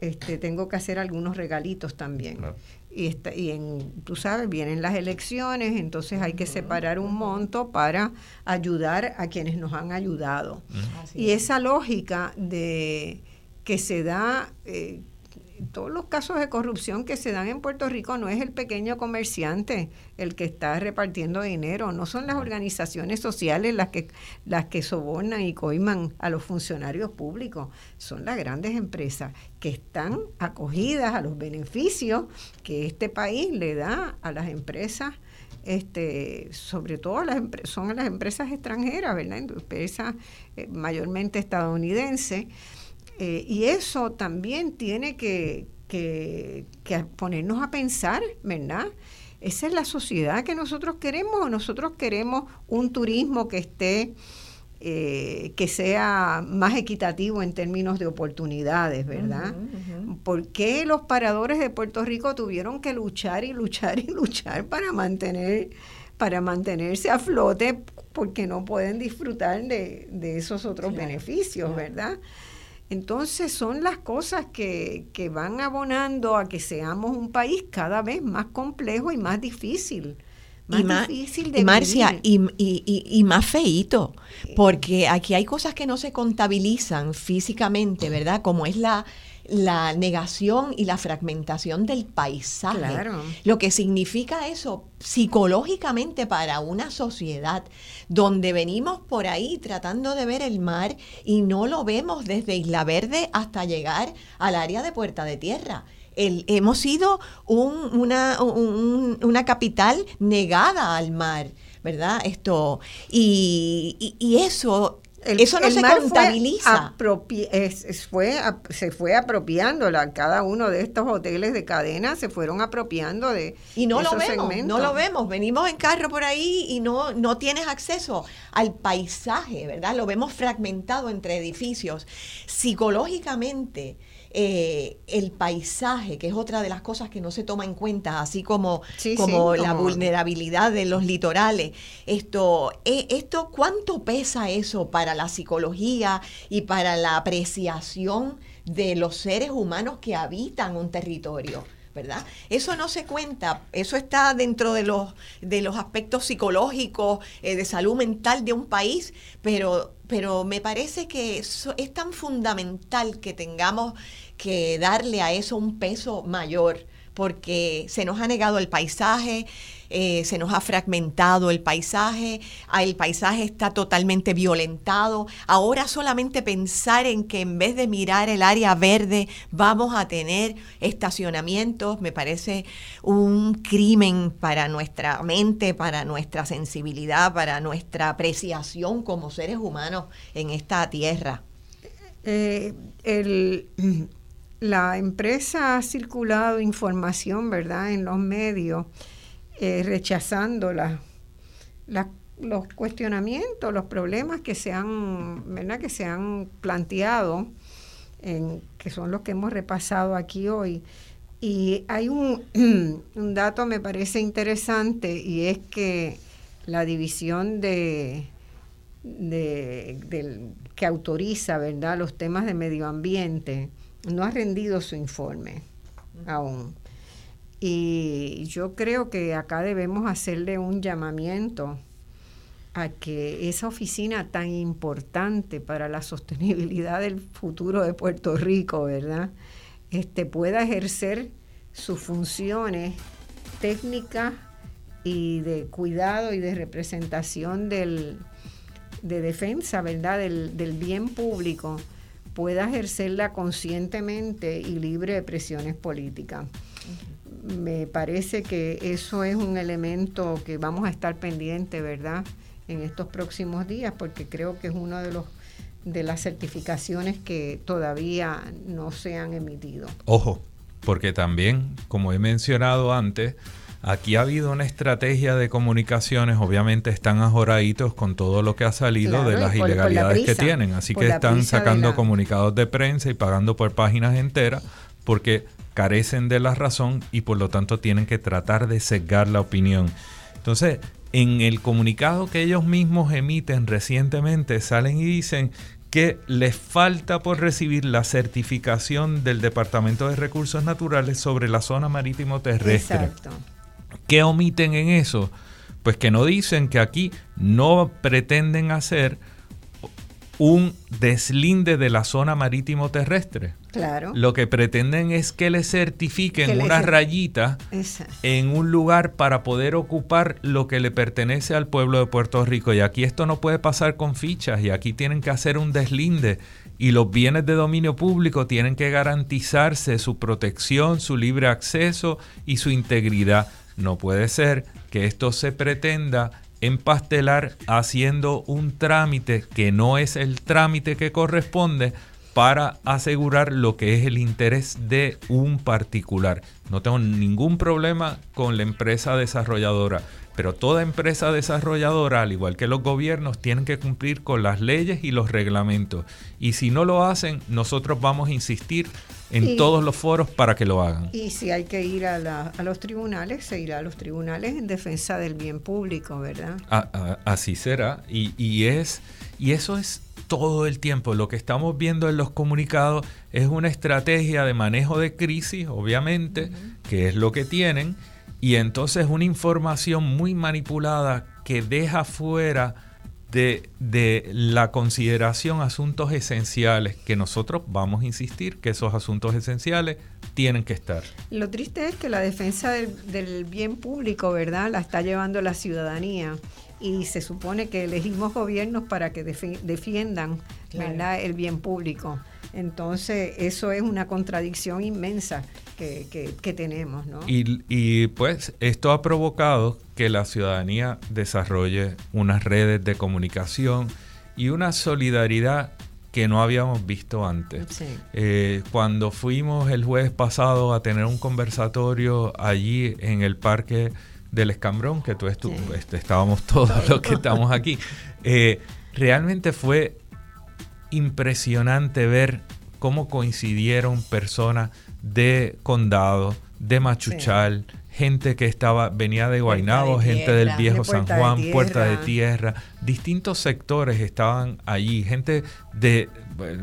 este, tengo que hacer algunos regalitos también. Y, está, y en, tú sabes, vienen las elecciones, entonces hay que separar un monto para ayudar a quienes nos han ayudado. Y esa lógica de que se da, eh, todos los casos de corrupción que se dan en Puerto Rico no es el pequeño comerciante el que está repartiendo dinero, no son las organizaciones sociales las que las que sobornan y coiman a los funcionarios públicos, son las grandes empresas que están acogidas a los beneficios que este país le da a las empresas este, sobre todo las son las empresas extranjeras, ¿verdad? Empresas eh, mayormente estadounidenses eh, y eso también tiene que, ponernos a pensar, ¿verdad? Esa es la sociedad que nosotros queremos. Nosotros queremos un turismo que esté, eh, que sea más equitativo en términos de oportunidades, ¿verdad? ¿Por qué los paradores de Puerto Rico tuvieron que luchar y luchar y luchar para mantener para mantenerse a flote porque no pueden disfrutar de, esos otros beneficios, ¿verdad? Entonces son las cosas que, que, van abonando a que seamos un país cada vez más complejo y más difícil. Más difícil de Marcia, y, y, y, más feito, porque aquí hay cosas que no se contabilizan físicamente, ¿verdad? Como es la, la negación y la fragmentación del paisaje. Lo que significa eso psicológicamente para una sociedad donde venimos por ahí tratando de ver el mar y no lo vemos desde Isla Verde hasta llegar al área de Puerta de Tierra. El, hemos sido una, una capital negada al mar, ¿verdad? Esto, y, y eso eso no se contabiliza. Fue, se fue apropiando, cada uno de estos hoteles de cadena se fueron apropiando de Y no lo vemos, no lo vemos. Venimos en carro por ahí y no, no tienes acceso al paisaje, ¿verdad? Lo vemos fragmentado entre edificios. Psicológicamente, eh, el paisaje, que es otra de las cosas que no se toma en cuenta, así como, como la vulnerabilidad de los litorales. Esto, eh, esto, ¿cuánto pesa eso para la psicología y para la apreciación de los seres humanos que habitan un territorio? ¿verdad? Eso no se cuenta, eso está dentro de los, de los aspectos psicológicos, eh, de salud mental de un país, pero, pero me parece que es tan fundamental que tengamos que darle a eso un peso mayor porque se nos ha negado el paisaje, eh, se nos ha fragmentado el paisaje, ah, el paisaje está totalmente violentado. Ahora solamente pensar en que en vez de mirar el área verde vamos a tener estacionamientos, me parece un crimen para nuestra mente, para nuestra sensibilidad, para nuestra apreciación como seres humanos en esta tierra. Eh, el, la empresa ha circulado información, ¿verdad?, en los medios, eh, rechazando los cuestionamientos, los problemas que se han, ¿verdad?, que se han planteado, que son los que hemos repasado aquí hoy. Y hay un, un dato me parece interesante y es que la división de, que autoriza ¿verdad? los temas de medio ambiente no ha rendido su informe aún. Y yo creo que acá debemos hacerle un llamamiento a que esa oficina tan importante para la sostenibilidad del futuro de Puerto Rico, ¿verdad? Este, pueda ejercer sus funciones técnicas y de cuidado y de representación del, de defensa, ¿verdad?, del, del bien público pueda ejercerla conscientemente y libre de presiones políticas. Me parece que eso es un elemento que vamos a estar pendiente, ¿verdad?, en estos próximos días, porque creo que es uno de los de las certificaciones que todavía no se han emitido. Ojo, porque también, como he mencionado antes, Aquí ha habido una estrategia de comunicaciones, obviamente están ajoraditos con todo lo que ha salido de las ilegalidades que tienen, así que están sacando comunicados de prensa y pagando por páginas enteras porque carecen de la razón y por lo tanto tienen que tratar de sesgar la opinión. Entonces, en el comunicado que ellos mismos emiten recientemente salen y dicen que les falta por recibir la certificación del Departamento de Recursos Naturales sobre la zona marítimo terrestre. Exacto. ¿Qué omiten en eso? Pues que no dicen que aquí no pretenden hacer un deslinde de la zona marítimo terrestre. Claro. Lo que pretenden es que le certifiquen una rayita en un lugar para poder ocupar lo que le pertenece al pueblo de Puerto Rico. Y aquí esto no puede pasar con fichas y aquí tienen que hacer un deslinde. Y los bienes de dominio público tienen que garantizarse su protección, su libre acceso y su integridad. No puede ser que esto se pretenda empastelar haciendo un trámite que no es el trámite que corresponde para asegurar lo que es el interés de un particular. No tengo ningún problema con la empresa desarrolladora, pero toda empresa desarrolladora, al igual que los gobiernos, tienen que cumplir con las leyes y los reglamentos. Y si no lo hacen, nosotros vamos a insistir en todos los foros para que lo hagan. Y si hay que ir a, los tribunales, se irá a los tribunales en defensa del bien público, ¿verdad? así será. Y, es, y eso es todo el tiempo. Lo que estamos viendo en los comunicados es una estrategia de manejo de crisis, obviamente, que es lo que tienen. Y entonces una información muy manipulada que deja fuera de, la consideración asuntos esenciales, que nosotros vamos a insistir que esos asuntos esenciales tienen que estar. Lo triste es que la defensa del, bien público, ¿verdad?, la está llevando la ciudadanía y se supone que elegimos gobiernos para que defiendan ¿verdad? el bien público. Entonces, eso es una contradicción inmensa que, tenemos. ¿no? Y, y, pues esto ha provocado que la ciudadanía desarrolle unas redes de comunicación y una solidaridad que no habíamos visto antes. Eh, cuando fuimos el jueves pasado a tener un conversatorio allí en el parque del Escambrón, que tú estu este, estábamos todos los que estamos aquí, eh, realmente fue impresionante ver cómo coincidieron personas de Condado, de Machuchal, gente que estaba venía de Guaynabo, gente del viejo San Juan, Puerta de Tierra, distintos sectores estaban allí, gente de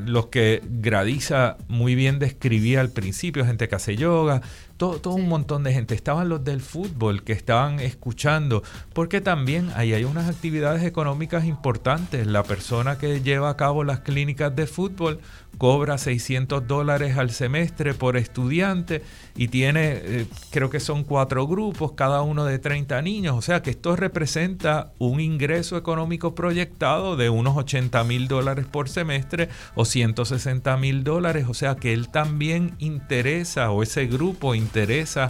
los que Gradiza muy bien describía al principio, gente que hace yoga, todo, un montón de gente. Estaban los del fútbol que estaban escuchando, porque también ahí hay unas actividades económicas importantes. La persona que lleva a cabo las clínicas de fútbol cobra 600 dólares al semestre por estudiante y tiene, eh, creo que son cuatro grupos, cada uno de 30 niños. O sea que esto representa un ingreso económico proyectado de unos 80 mil dólares por semestre o 160 mil dólares. O sea que él también interesa o ese grupo interesa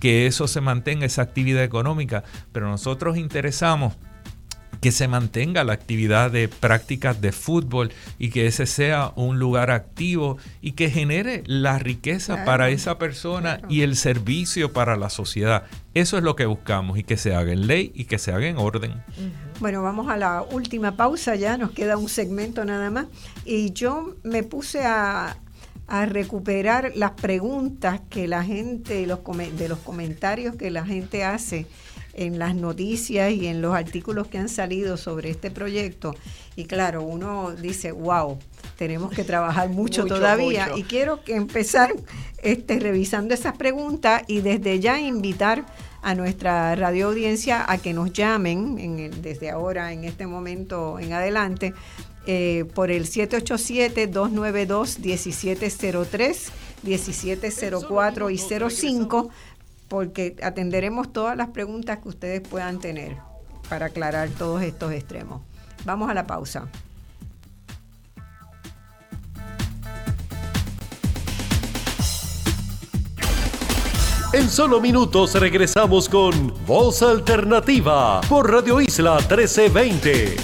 que eso se mantenga, esa actividad económica, pero nosotros interesamos que se mantenga la actividad de prácticas de fútbol y que ese sea un lugar activo y que genere la riqueza para esa persona y el servicio para la sociedad. Eso es lo que buscamos y que se haga en ley y que se haga en orden. Bueno, vamos a la última pausa ya, nos queda un segmento nada más. Y yo me puse a, a recuperar las preguntas que la gente, los, de los comentarios que la gente hace en las noticias y en los artículos que han salido sobre este proyecto. Y claro, uno dice, wow, tenemos que trabajar mucho, todavía. Y quiero que empezar este, revisando esas preguntas y desde ya invitar a nuestra radio audiencia a que nos llamen en desde ahora, en este momento en adelante, eh, por el 787-292-1703, 1704 y 05, porque atenderemos todas las preguntas que ustedes puedan tener para aclarar todos estos extremos. Vamos a la pausa. En solo minutos regresamos con Voz Alternativa por Radio Isla 1320.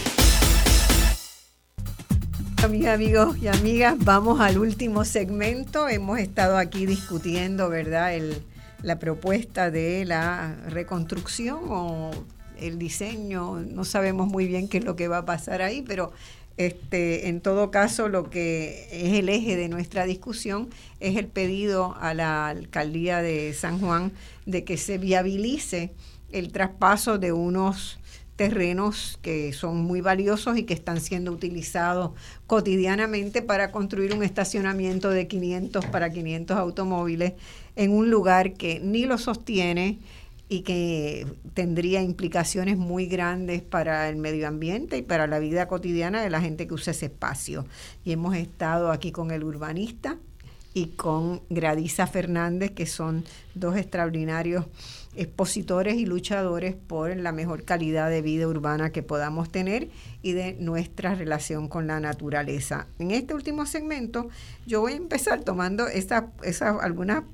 mis amigos y amigas, vamos al último segmento. Hemos estado aquí discutiendo, ¿verdad?, la propuesta de la reconstrucción o el diseño. No sabemos muy bien qué es lo que va a pasar ahí, pero este, en todo caso, lo que es el eje de nuestra discusión es el pedido a la alcaldía de San Juan de que se viabilice el traspaso de unos terrenos que son muy valiosos y que están siendo utilizados cotidianamente para construir un estacionamiento de 500 para 500 automóviles en un lugar que ni lo sostiene y que tendría implicaciones muy grandes para el medio ambiente y para la vida cotidiana de la gente que usa ese espacio. Y hemos estado aquí con el urbanista y con Gradisa Fernández, que son dos extraordinarios expositores y luchadores por la mejor calidad de vida urbana que podamos tener y de nuestra relación con la naturaleza. En este último segmento yo voy a empezar tomando esa, algunos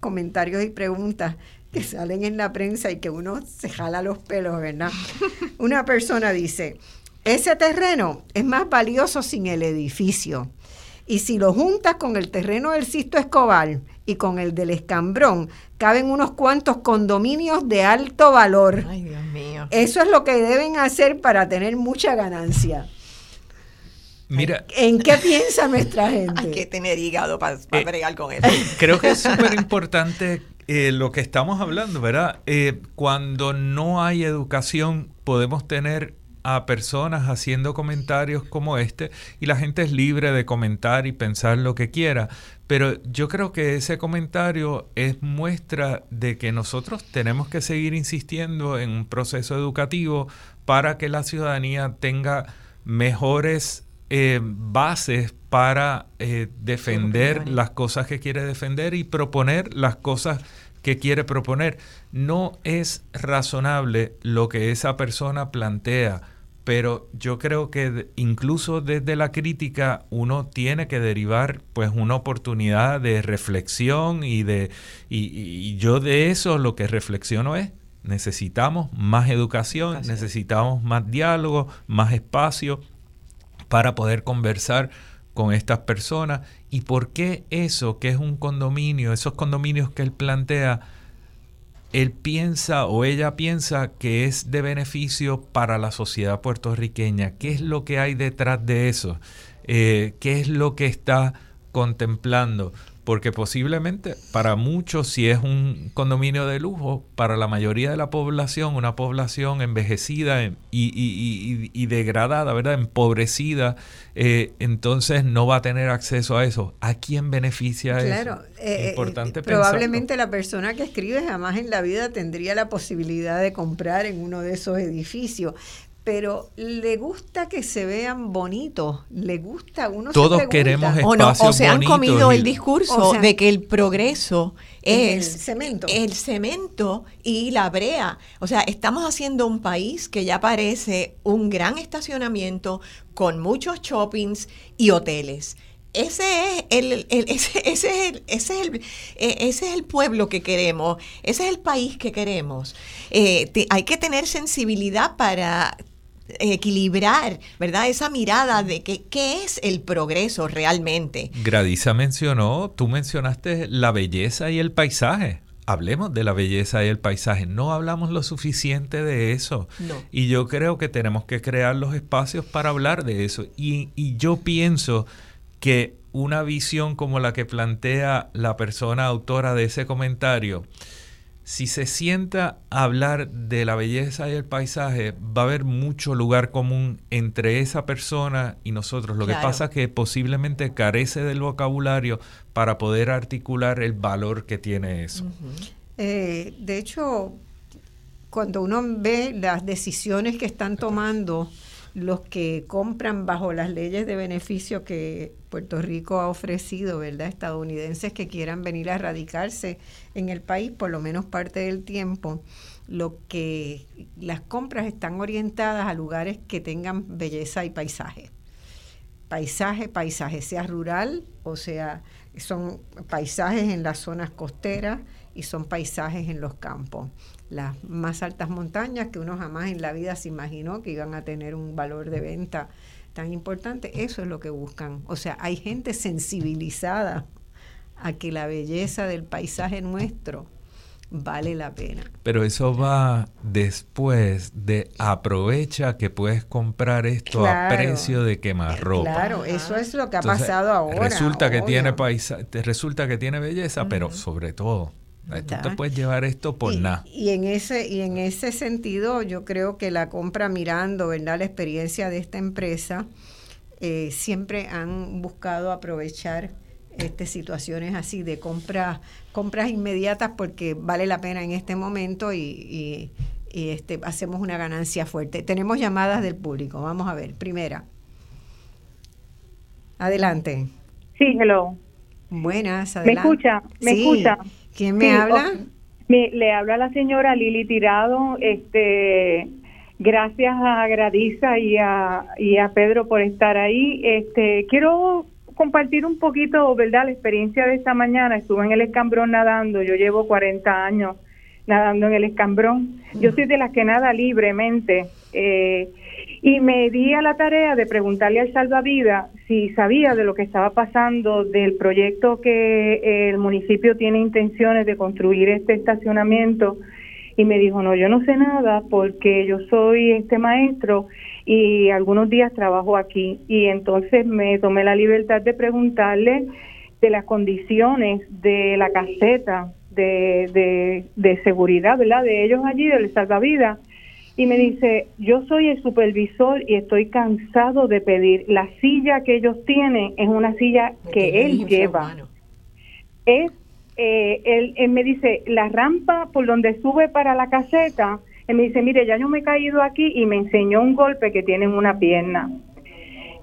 comentarios y preguntas que salen en la prensa y que uno se jala los pelos, ¿verdad? Una persona dice, ese terreno es más valioso sin el edificio. Y si lo juntas con el terreno del Sisto Escobar y con el del Escambrón, caben unos cuantos condominios de alto valor. Ay, Dios mío. Eso es lo que deben hacer para tener mucha ganancia. Mira, ¿En qué piensa nuestra gente? Hay que tener hígado para Eh, bregar con eso. creo que es súper importante eh, lo que estamos hablando, ¿verdad? Eh, cuando no hay educación, podemos tener a personas haciendo comentarios como este y la gente es libre de comentar y pensar lo que quiera. Pero yo creo que ese comentario es muestra de que nosotros tenemos que seguir insistiendo en un proceso educativo para que la ciudadanía tenga mejores eh, bases para eh, defender las cosas que quiere defender y proponer las cosas que quiere proponer. No es razonable lo que esa persona plantea, pero yo creo que incluso desde la crítica uno tiene que derivar pues una oportunidad de reflexión y de y, y- y yo de eso lo que reflexiono es necesitamos más educación, Educación. necesitamos más diálogo, más espacio para poder conversar con estas personas y por qué eso que es un condominio, esos condominios que él plantea, él piensa o ella piensa que es de beneficio para la sociedad puertorriqueña. ¿Qué es lo que hay detrás de eso? Eh, ¿Qué es lo que está contemplando? Porque posiblemente para muchos, si es un condominio de lujo, para la mayoría de la población, una población envejecida y, y- y- y- degradada, ¿verdad? Empobrecida, eh, entonces no va a tener acceso a eso. ¿A quién beneficia Claro, eso? eh, eh, Importante pensarlo. probablemente la persona que escribe jamás en la vida tendría la posibilidad de comprar en uno de esos edificios, pero le gusta que se vean bonitos, le gusta uno se Todos pregunta, queremos O, no, o espacios se han comido y- el discurso O sea, de que el progreso es es el cemento. el cemento y la brea. O sea, estamos haciendo un país que ya parece un gran estacionamiento con muchos shoppings y hoteles. Ese es el, el- ese, ese es el, ese es el, eh, ese es el pueblo que queremos, ese es el país que queremos. Eh, te- hay que tener sensibilidad para equilibrar, ¿verdad? Esa mirada de que qué es el progreso realmente. Gradiza mencionó, tú mencionaste la belleza y el paisaje. Hablemos de la belleza y el paisaje. No hablamos lo suficiente de eso. No. Y yo creo que tenemos que crear los espacios para hablar de eso. Y, y yo pienso que una visión como la que plantea la persona autora de ese comentario, si se sienta a hablar de la belleza y el paisaje, va a haber mucho lugar común entre esa persona y nosotros. Lo que pasa es que posiblemente carece del vocabulario para poder articular el valor que tiene eso. Eh, de hecho, cuando uno ve las decisiones que están tomando los que compran bajo las leyes de beneficio que Puerto Rico ha ofrecido, ¿verdad? Estadounidenses que quieran venir a radicarse en el país por lo menos parte del tiempo, lo que las compras están orientadas a lugares que tengan belleza y paisaje paisaje, paisaje, sea rural, o sea, son paisajes en las zonas costeras y son paisajes en los campos. Las más altas montañas que uno jamás en la vida se imaginó que iban a tener un valor de venta tan importante, eso es lo que buscan. O sea, hay gente sensibilizada a que la belleza del paisaje nuestro vale la pena. Pero eso va después de aprovecha que puedes comprar esto a precio de quemarropa. Claro, eso es lo que ha pasado ahora. Resulta que tiene paisa, resulta que tiene belleza, pero sobre todo Tú te puedes llevar esto por nada. Y en ese y en ese sentido, yo creo que la compra mirando, ¿verdad? La experiencia de esta empresa eh, siempre han buscado aprovechar este, situaciones así de compras compras inmediatas porque vale la pena en este momento y, este, hacemos una ganancia fuerte. Tenemos llamadas del público. Vamos a ver. Primera. Adelante. Sí, hello. Buenas, adelante. ¿Me escucha? ¿Me escucha? ¿Quién me habla? le habla la señora Lili Tirado. Este, gracias a Gradiza y a, y a Pedro por estar ahí. Este, quiero compartir un poquito, ¿verdad? La experiencia de esta mañana. Estuve en el escambrón nadando. Yo llevo 40 años nadando en el escambrón. Yo soy de las que nada libremente. Eh, y me di a la tarea de preguntarle al salvavidas si sabía de lo que estaba pasando del proyecto que el municipio tiene intenciones de construir este estacionamiento y me dijo, no, yo no sé nada porque yo soy este maestro y algunos días trabajo aquí. Y entonces me tomé la libertad de preguntarle de las condiciones de la caseta de, de, de seguridad, ¿verdad? De ellos allí, del salvavidas y me dice, yo soy el supervisor y estoy cansado de pedir. La silla que ellos tienen es una silla que él lleva. Es, eh, él, él, me dice, la rampa por donde sube para la caseta, él me dice, mire, ya yo me he caído aquí y me enseñó un golpe que tiene en una pierna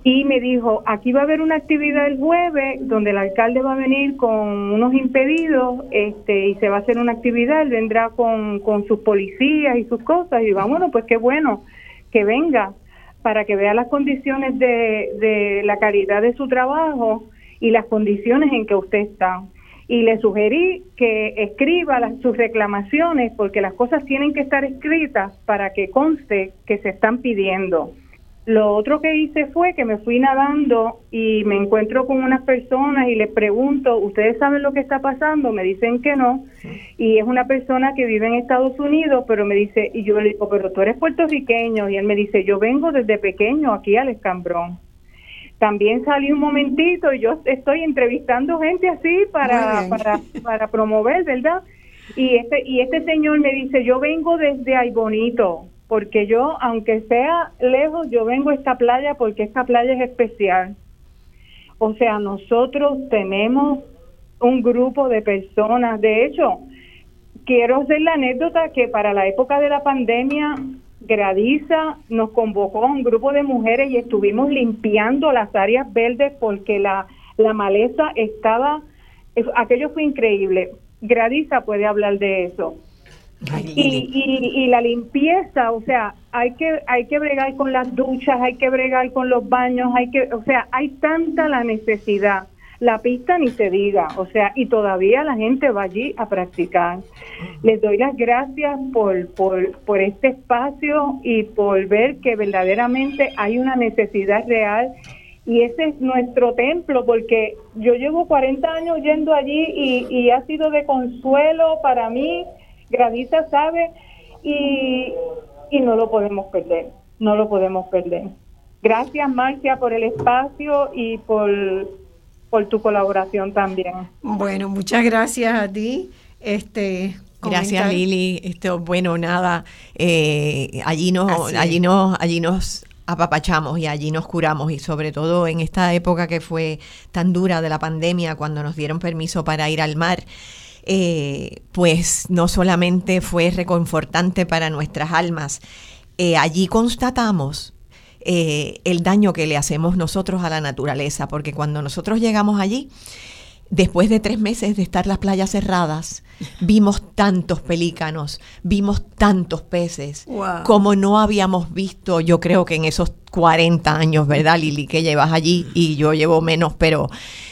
y me dijo, aquí va a haber una actividad el jueves donde el alcalde va a venir con unos impedidos este, y se va a hacer una actividad, él vendrá con, con sus policías y sus cosas y bueno, pues qué bueno que venga para que vea las condiciones de, de la calidad de su trabajo y las condiciones en que usted está. Y le sugerí que escriba las, sus reclamaciones porque las cosas tienen que estar escritas para que conste que se están pidiendo lo otro que hice fue que me fui nadando y me encuentro con unas personas y les pregunto, ¿ustedes saben lo que está pasando? Me dicen que no. Y es una persona que vive en Estados Unidos, pero me dice, y yo le digo, pero tú eres puertorriqueño. Y él me dice, yo vengo desde pequeño aquí al Escambrón. También salí un momentito y yo estoy entrevistando gente así para, para, para promover, ¿verdad? Y este, y este señor me dice, yo vengo desde Ay Bonito porque yo, aunque sea lejos, yo vengo a esta playa porque esta playa es especial. O sea, nosotros tenemos un grupo de personas. De hecho, quiero hacer la anécdota que para la época de la pandemia, Gradiza nos convocó a un grupo de mujeres y estuvimos limpiando las áreas verdes porque la, la maleza estaba, aquello fue increíble. Gradiza puede hablar de eso y, y, la limpieza, o sea, hay que hay que bregar con las duchas, hay que bregar con los baños, hay que, o sea, hay tanta la necesidad. La pista ni se diga, o sea, y todavía la gente va allí a practicar. Les doy las gracias por, por, por este espacio y por ver que verdaderamente hay una necesidad real y ese es nuestro templo porque yo llevo 40 años yendo allí y, y ha sido de consuelo para mí Gradiza sabe y, y no lo podemos perder, no lo podemos perder. Gracias Marcia por el espacio y por, por tu colaboración también. Bueno, muchas gracias a ti. Este, Gracias Lili. Esto, bueno, nada, eh, allí nos, allí nos, allí nos apapachamos y allí nos curamos y sobre todo en esta época que fue tan dura de la pandemia cuando nos dieron permiso para ir al mar. Eh, pues no solamente fue reconfortante para nuestras almas, eh, allí constatamos eh, el daño que le hacemos nosotros a la naturaleza, porque cuando nosotros llegamos allí, después de tres meses de estar las playas cerradas, vimos tantos pelícanos, vimos tantos peces, como no habíamos visto, yo creo que en esos 40 años, ¿verdad, Lili? Que llevas allí y yo llevo menos, pero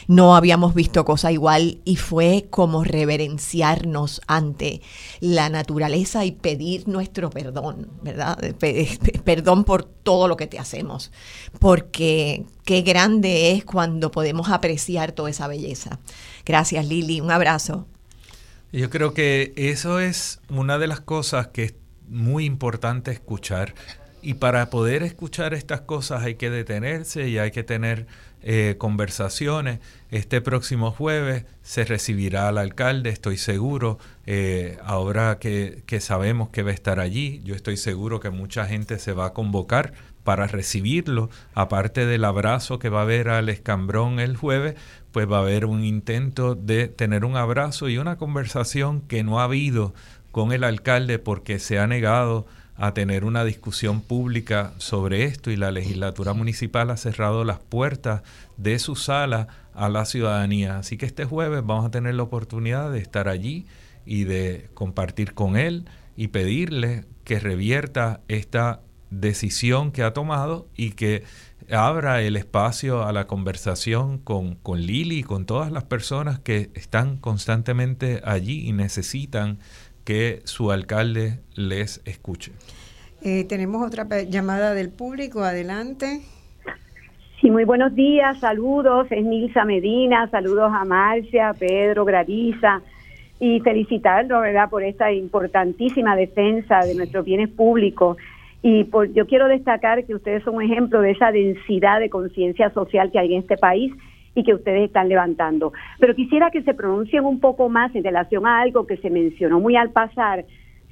no habíamos visto cosa igual y fue como reverenciarnos ante la naturaleza y pedir nuestro perdón, ¿verdad? Perdón por todo lo que te hacemos, porque qué grande es cuando podemos apreciar toda esa belleza. Gracias, Lili. Un abrazo. Yo creo que eso es una de las cosas que es muy importante escuchar. Y para poder escuchar estas cosas hay que detenerse y hay que tener eh, conversaciones. Este próximo jueves se recibirá al alcalde, estoy seguro, eh, ahora que, que sabemos que va a estar allí, yo estoy seguro que mucha gente se va a convocar para recibirlo, aparte del abrazo que va a haber al escambrón el jueves, pues va a haber un intento de tener un abrazo y una conversación que no ha habido con el alcalde porque se ha negado a tener una discusión pública sobre esto y la legislatura municipal ha cerrado las puertas de su sala a la ciudadanía. Así que este jueves vamos a tener la oportunidad de estar allí y de compartir con él y pedirle que revierta esta decisión que ha tomado y que abra el espacio a la conversación con, con Lili y con todas las personas que están constantemente allí y necesitan que su alcalde les escuche. Eh, tenemos otra llamada del público, adelante. Sí, muy buenos días, saludos, es Nilsa Medina, saludos a Marcia, Pedro, Gradiza y felicitarlo, ¿verdad?, por esta importantísima defensa de nuestros bienes públicos y por, yo quiero destacar que ustedes son un ejemplo de esa densidad de conciencia social que hay en este país y que ustedes están levantando. Pero quisiera que se pronuncien un poco más en relación a algo que se mencionó muy al pasar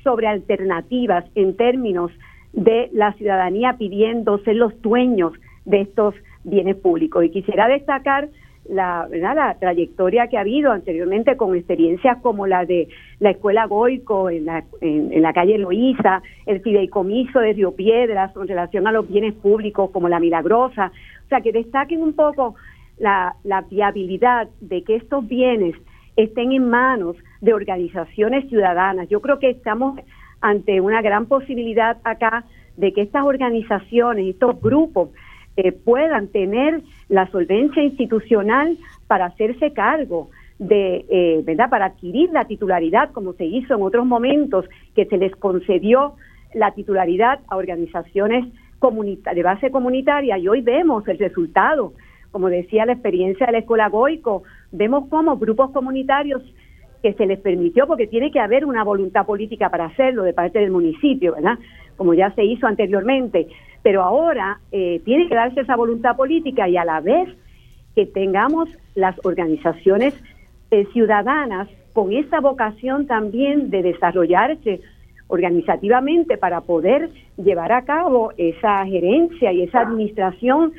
sobre alternativas en términos de la ciudadanía pidiendo ser los dueños de estos bienes públicos. Y quisiera destacar la, la trayectoria que ha habido anteriormente con experiencias como la de la Escuela Goico en la, en, la calle Loíza, el fideicomiso de Río Piedras con relación a los bienes públicos como la Milagrosa. O sea, que destaquen un poco la, la viabilidad de que estos bienes estén en manos de organizaciones ciudadanas. Yo creo que estamos ante una gran posibilidad acá de que estas organizaciones, estos grupos, eh, puedan tener la solvencia institucional para hacerse cargo de, eh, ¿verdad?, para adquirir la titularidad, como se hizo en otros momentos, que se les concedió la titularidad a organizaciones de base comunitaria y hoy vemos el resultado. Como decía la experiencia de la Escuela Goico, vemos cómo grupos comunitarios que se les permitió, porque tiene que haber una voluntad política para hacerlo de parte del municipio, ¿verdad? Como ya se hizo anteriormente, pero ahora eh, tiene que darse esa voluntad política y a la vez que tengamos las organizaciones eh, ciudadanas con esa vocación también de desarrollarse organizativamente para poder llevar a cabo esa gerencia y esa administración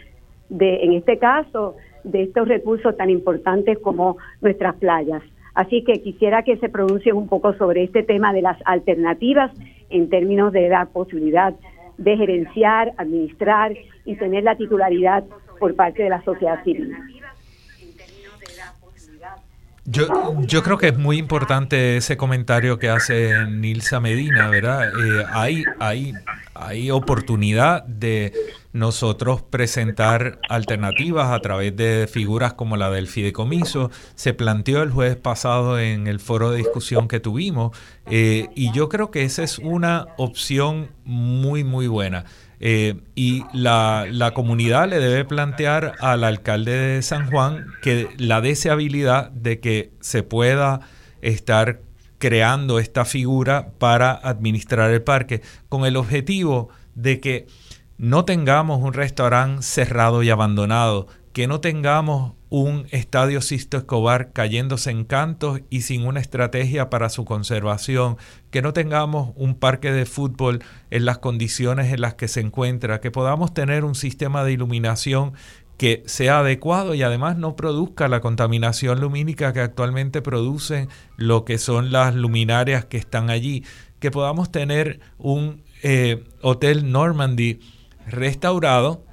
de, en este caso, de estos recursos tan importantes como nuestras playas. Así que quisiera que se pronuncien un poco sobre este tema de las alternativas en términos de la posibilidad de gerenciar, administrar y tener la titularidad por parte de la sociedad civil. Yo, yo creo que es muy importante ese comentario que hace Nilsa Medina, ¿verdad? Eh, hay, hay, hay oportunidad de nosotros presentar alternativas a través de figuras como la del fideicomiso. Se planteó el jueves pasado en el foro de discusión que tuvimos eh, y yo creo que esa es una opción muy, muy buena. Eh, y la, la, comunidad le debe plantear al alcalde de San Juan que la deseabilidad de que se pueda estar creando esta figura para administrar el parque con el objetivo de que no tengamos un restaurante cerrado y abandonado, que no tengamos un estadio Sisto Escobar cayéndose en cantos y sin una estrategia para su conservación, que no tengamos un parque de fútbol en las condiciones en las que se encuentra, que podamos tener un sistema de iluminación que sea adecuado y además no produzca la contaminación lumínica que actualmente producen lo que son las luminarias que están allí, que podamos tener un eh, hotel Normandy restaurado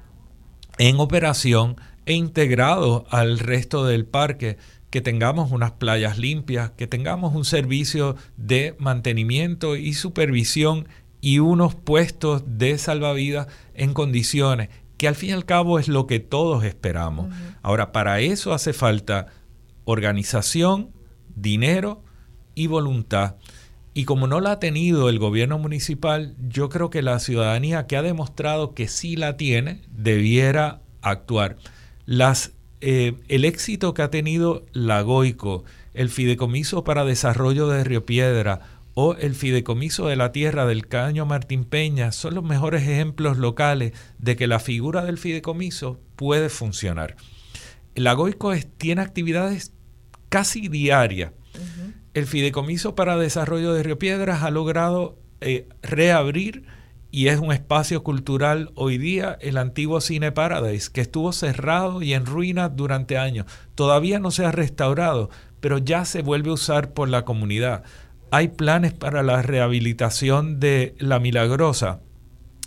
en operación e integrado al resto del parque, que tengamos unas playas limpias, que tengamos un servicio de mantenimiento y supervisión y unos puestos de salvavidas en condiciones, que al fin y al cabo es lo que todos esperamos. Ahora, para eso hace falta organización, dinero y voluntad. Y como no la ha tenido el gobierno municipal, yo creo que la ciudadanía que ha demostrado que sí la tiene, debiera actuar. Las, eh, el éxito que ha tenido la GOICO, el Fideicomiso para Desarrollo de Río Piedra o el Fideicomiso de la Tierra del Caño Martín Peña son los mejores ejemplos locales de que la figura del fideicomiso puede funcionar. La GOICO tiene actividades casi diarias. El Fideicomiso para Desarrollo de Río Piedras ha logrado eh, reabrir y es un espacio cultural hoy día el antiguo Cine Paradise, que estuvo cerrado y en ruinas durante años. Todavía no se ha restaurado, pero ya se vuelve a usar por la comunidad. Hay planes para la rehabilitación de La Milagrosa.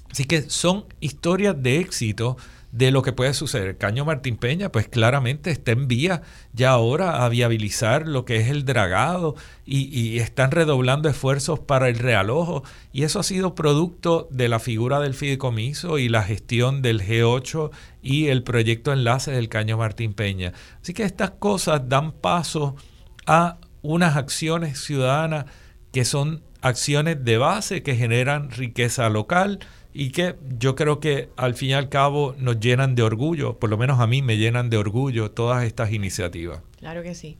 Así que son historias de éxito de lo que puede suceder. Caño Martín Peña, pues claramente está en vía ya ahora a viabilizar lo que es el dragado y, están redoblando esfuerzos para el realojo y eso ha sido producto de la figura del fideicomiso y la gestión del G8 y el proyecto enlace del Caño Martín Peña. Así que estas cosas dan paso a unas acciones ciudadanas que son acciones de base que generan riqueza local, y que yo creo que al fin y al cabo nos llenan de orgullo, por lo menos a mí me llenan de orgullo todas estas iniciativas. Claro que sí.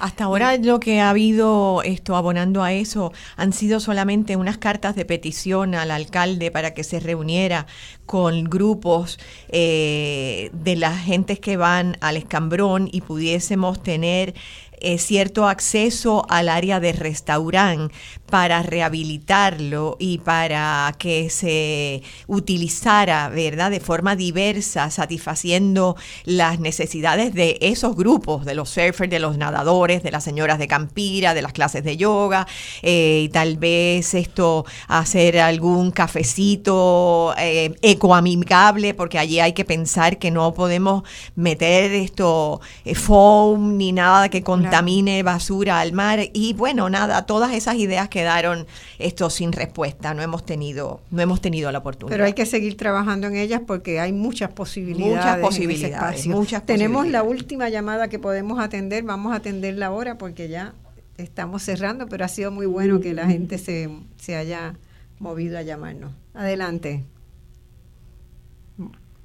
Hasta ahora lo que ha habido esto abonando a eso han sido solamente unas cartas de petición al alcalde para que se reuniera con grupos eh, de las gentes que van al escambrón y pudiésemos tener eh, cierto acceso al área de restaurante para rehabilitarlo y para que se utilizara, ¿verdad?, de forma diversa, satisfaciendo las necesidades de esos grupos, de los surfers, de los nadadores, de las señoras de Campira, de las clases de yoga, eh, y tal vez esto, hacer algún cafecito eh, ecoamigable, porque allí hay que pensar que no podemos meter esto eh, foam ni nada que contamine basura al mar. Y bueno, nada, todas esas ideas que quedaron esto sin respuesta, no hemos tenido, no hemos tenido la oportunidad. Pero hay que seguir trabajando en ellas porque hay muchas posibilidades. Muchas posibilidades. Muchas Tenemos la última llamada que podemos atender, vamos a atenderla ahora porque ya estamos cerrando, pero ha sido muy bueno que la gente se, se haya movido a llamarnos. Adelante.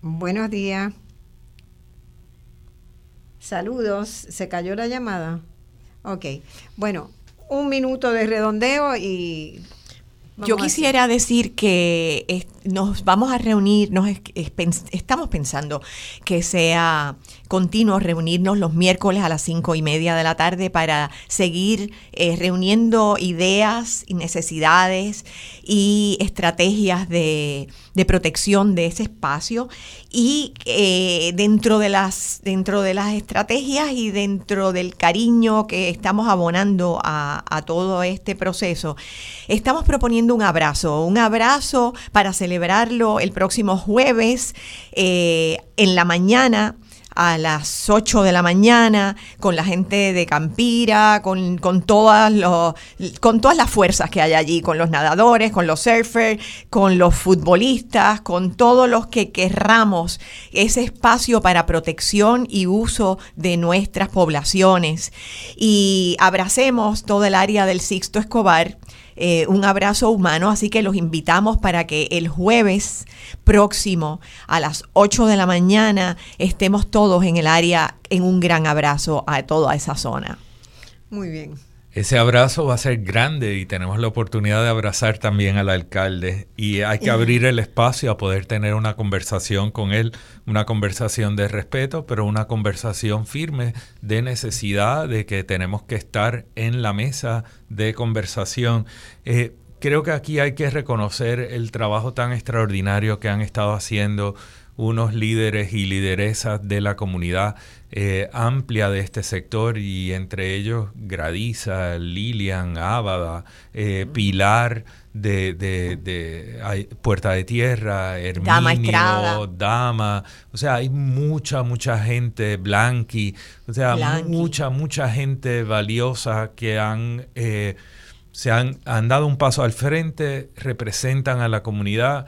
Buenos días. Saludos. ¿Se cayó la llamada? Ok. Bueno, un minuto de redondeo y... Yo quisiera decir que nos vamos a reunir, nos estamos pensando que sea continuo reunirnos los miércoles a las cinco y media de la tarde para seguir eh, reuniendo ideas y necesidades y estrategias de, protección de ese espacio y eh, dentro de las dentro de las estrategias y dentro del cariño que estamos abonando a, todo este proceso estamos proponiendo un abrazo un abrazo para celebrarlo el próximo jueves eh, en la mañana a las 8 de la mañana con la gente de Campira, con, todas los, con todas las fuerzas que hay allí, con los nadadores, con los surfers, con los futbolistas, con todos los que querramos ese espacio para protección y uso de nuestras poblaciones. Y abracemos todo el área del Sixto Escobar eh, un abrazo humano, así que los invitamos para que el jueves próximo a las 8 de la mañana estemos todos en el área en un gran abrazo a toda esa zona. Muy bien. Ese abrazo va a ser grande y tenemos la oportunidad de abrazar también al alcalde y hay que abrir el espacio a poder tener una conversación con él, una conversación de respeto, pero una conversación firme de necesidad de que tenemos que estar en la mesa de conversación. Eh, creo que aquí hay que reconocer el trabajo tan extraordinario que han estado haciendo unos líderes y lideresas de la comunidad eh, amplia de este sector y entre ellos Gradisa, Lilian, Ábada, eh, Pilar de, de, Puerta de Tierra, Herminio, Dama, o sea, hay mucha, mucha gente, Blanqui, o sea, mucha, mucha gente valiosa que han... Eh, se han, han dado un paso al frente, representan a la comunidad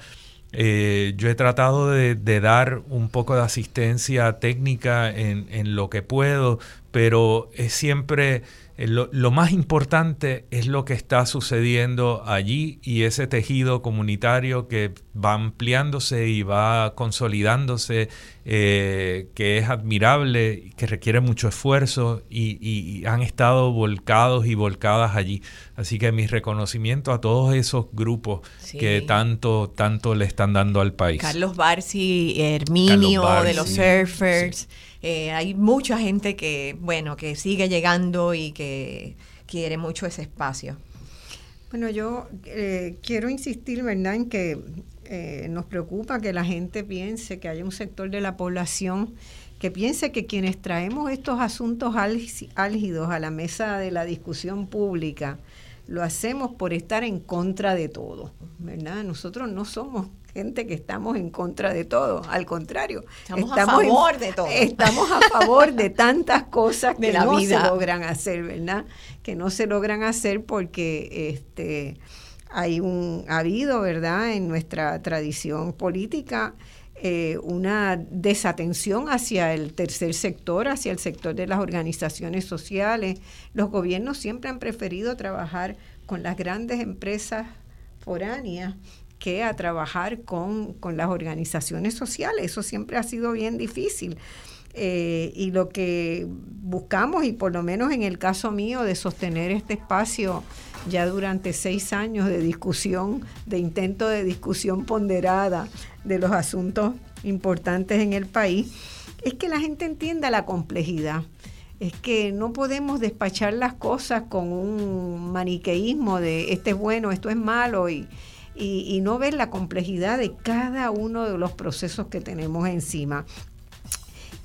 eh, yo he tratado de, dar un poco de asistencia técnica en, en lo que puedo, pero es siempre eh, lo, más importante es lo que está sucediendo allí y ese tejido comunitario que va ampliándose y va consolidándose, eh, que es admirable, que requiere mucho esfuerzo y, han estado volcados y volcadas allí. Así que mi reconocimiento a todos esos grupos que tanto, tanto le están dando al país. Carlos Barsi, Herminio de los Surfers. Eh, hay mucha gente que, bueno, que sigue llegando y que quiere mucho ese espacio. Bueno, yo eh, quiero insistir, ¿verdad?, en que eh, nos preocupa que la gente piense que hay un sector de la población que piense que quienes traemos estos asuntos álgidos a la mesa de la discusión pública, lo hacemos por estar en contra de todo, ¿verdad? Nosotros no somos gente que estamos en contra de todo, al contrario, estamos, a favor de todo. Estamos a favor de tantas cosas que no se logran hacer, ¿verdad? Que no se logran hacer porque este hay un ha habido, ¿verdad? En nuestra tradición política eh, una desatención hacia el tercer sector, hacia el sector de las organizaciones sociales. Los gobiernos siempre han preferido trabajar con las grandes empresas foráneas que a trabajar con, las organizaciones sociales. Eso siempre ha sido bien difícil. Eh, y lo que buscamos, y por lo menos en el caso mío, de sostener este espacio ya durante seis años de discusión, de intento de discusión ponderada de los asuntos importantes en el país, es que la gente entienda la complejidad. Es que no podemos despachar las cosas con un maniqueísmo de este es bueno, esto es malo y, y, no ver la complejidad de cada uno de los procesos que tenemos encima.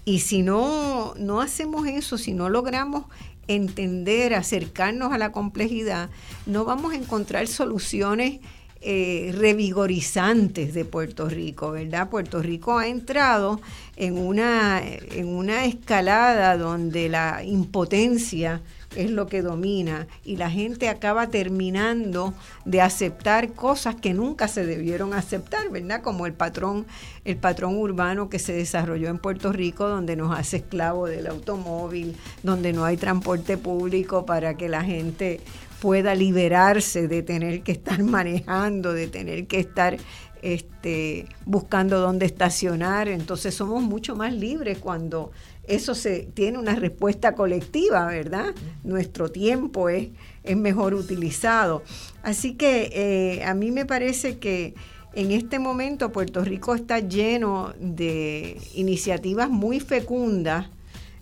Y si no, no hacemos eso, si no logramos entender, acercarnos a la complejidad, no vamos a encontrar soluciones eh, revigorizantes de Puerto Rico, ¿verdad? Puerto Rico ha entrado en una, en una escalada donde la impotencia es lo que domina y la gente acaba terminando de aceptar cosas que nunca se debieron aceptar, ¿verdad? Como el patrón, el patrón urbano que se desarrolló en Puerto Rico donde nos hace esclavo del automóvil, donde no hay transporte público para que la gente pueda liberarse de tener que estar manejando, de tener que estar este, buscando dónde estacionar. Entonces somos mucho más libres cuando eso se tiene una respuesta colectiva, ¿verdad? Nuestro tiempo es, es mejor utilizado. Así que eh, a mí me parece que en este momento Puerto Rico está lleno de iniciativas muy fecundas,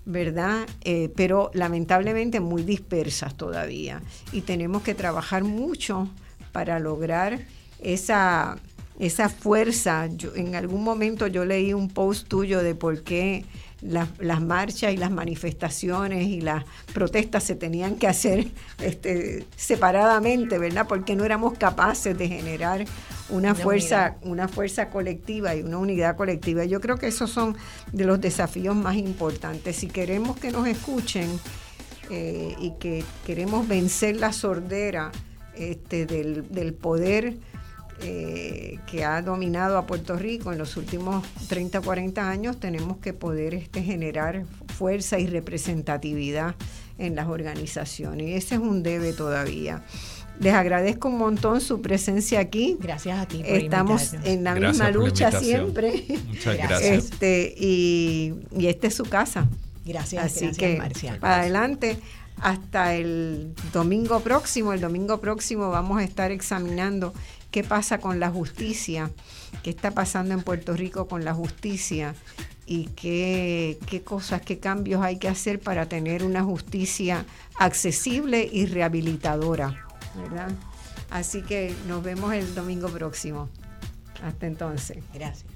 ¿verdad? Eh, pero lamentablemente muy dispersas todavía. Y tenemos que trabajar mucho para lograr esa, esa fuerza. en algún momento yo leí un post tuyo de por qué las, marchas y las manifestaciones y las protestas se tenían que hacer este, separadamente, ¿verdad? Porque no éramos capaces de generar una, fuerza, una fuerza colectiva y una unidad colectiva. Yo creo que esos son de los desafíos más importantes. Si queremos que nos escuchen eh, y que queremos vencer la sordera este, del, del poder eh, que ha dominado a Puerto Rico en los últimos 30, 40 años, tenemos que poder este, generar fuerza y representatividad en las organizaciones. Y ese es un debe todavía. Les agradezco un montón su presencia aquí. Gracias a ti. Estamos en la misma lucha siempre. Muchas gracias. Este, y, y esta es su casa. Gracias, Así que para adelante hasta el domingo próximo. El domingo próximo vamos a estar examinando qué pasa con la justicia, qué está pasando en Puerto Rico con la justicia y qué, qué cosas, qué cambios hay que hacer para tener una justicia accesible y rehabilitadora, ¿verdad? Así que nos vemos el domingo próximo. Hasta entonces. Gracias.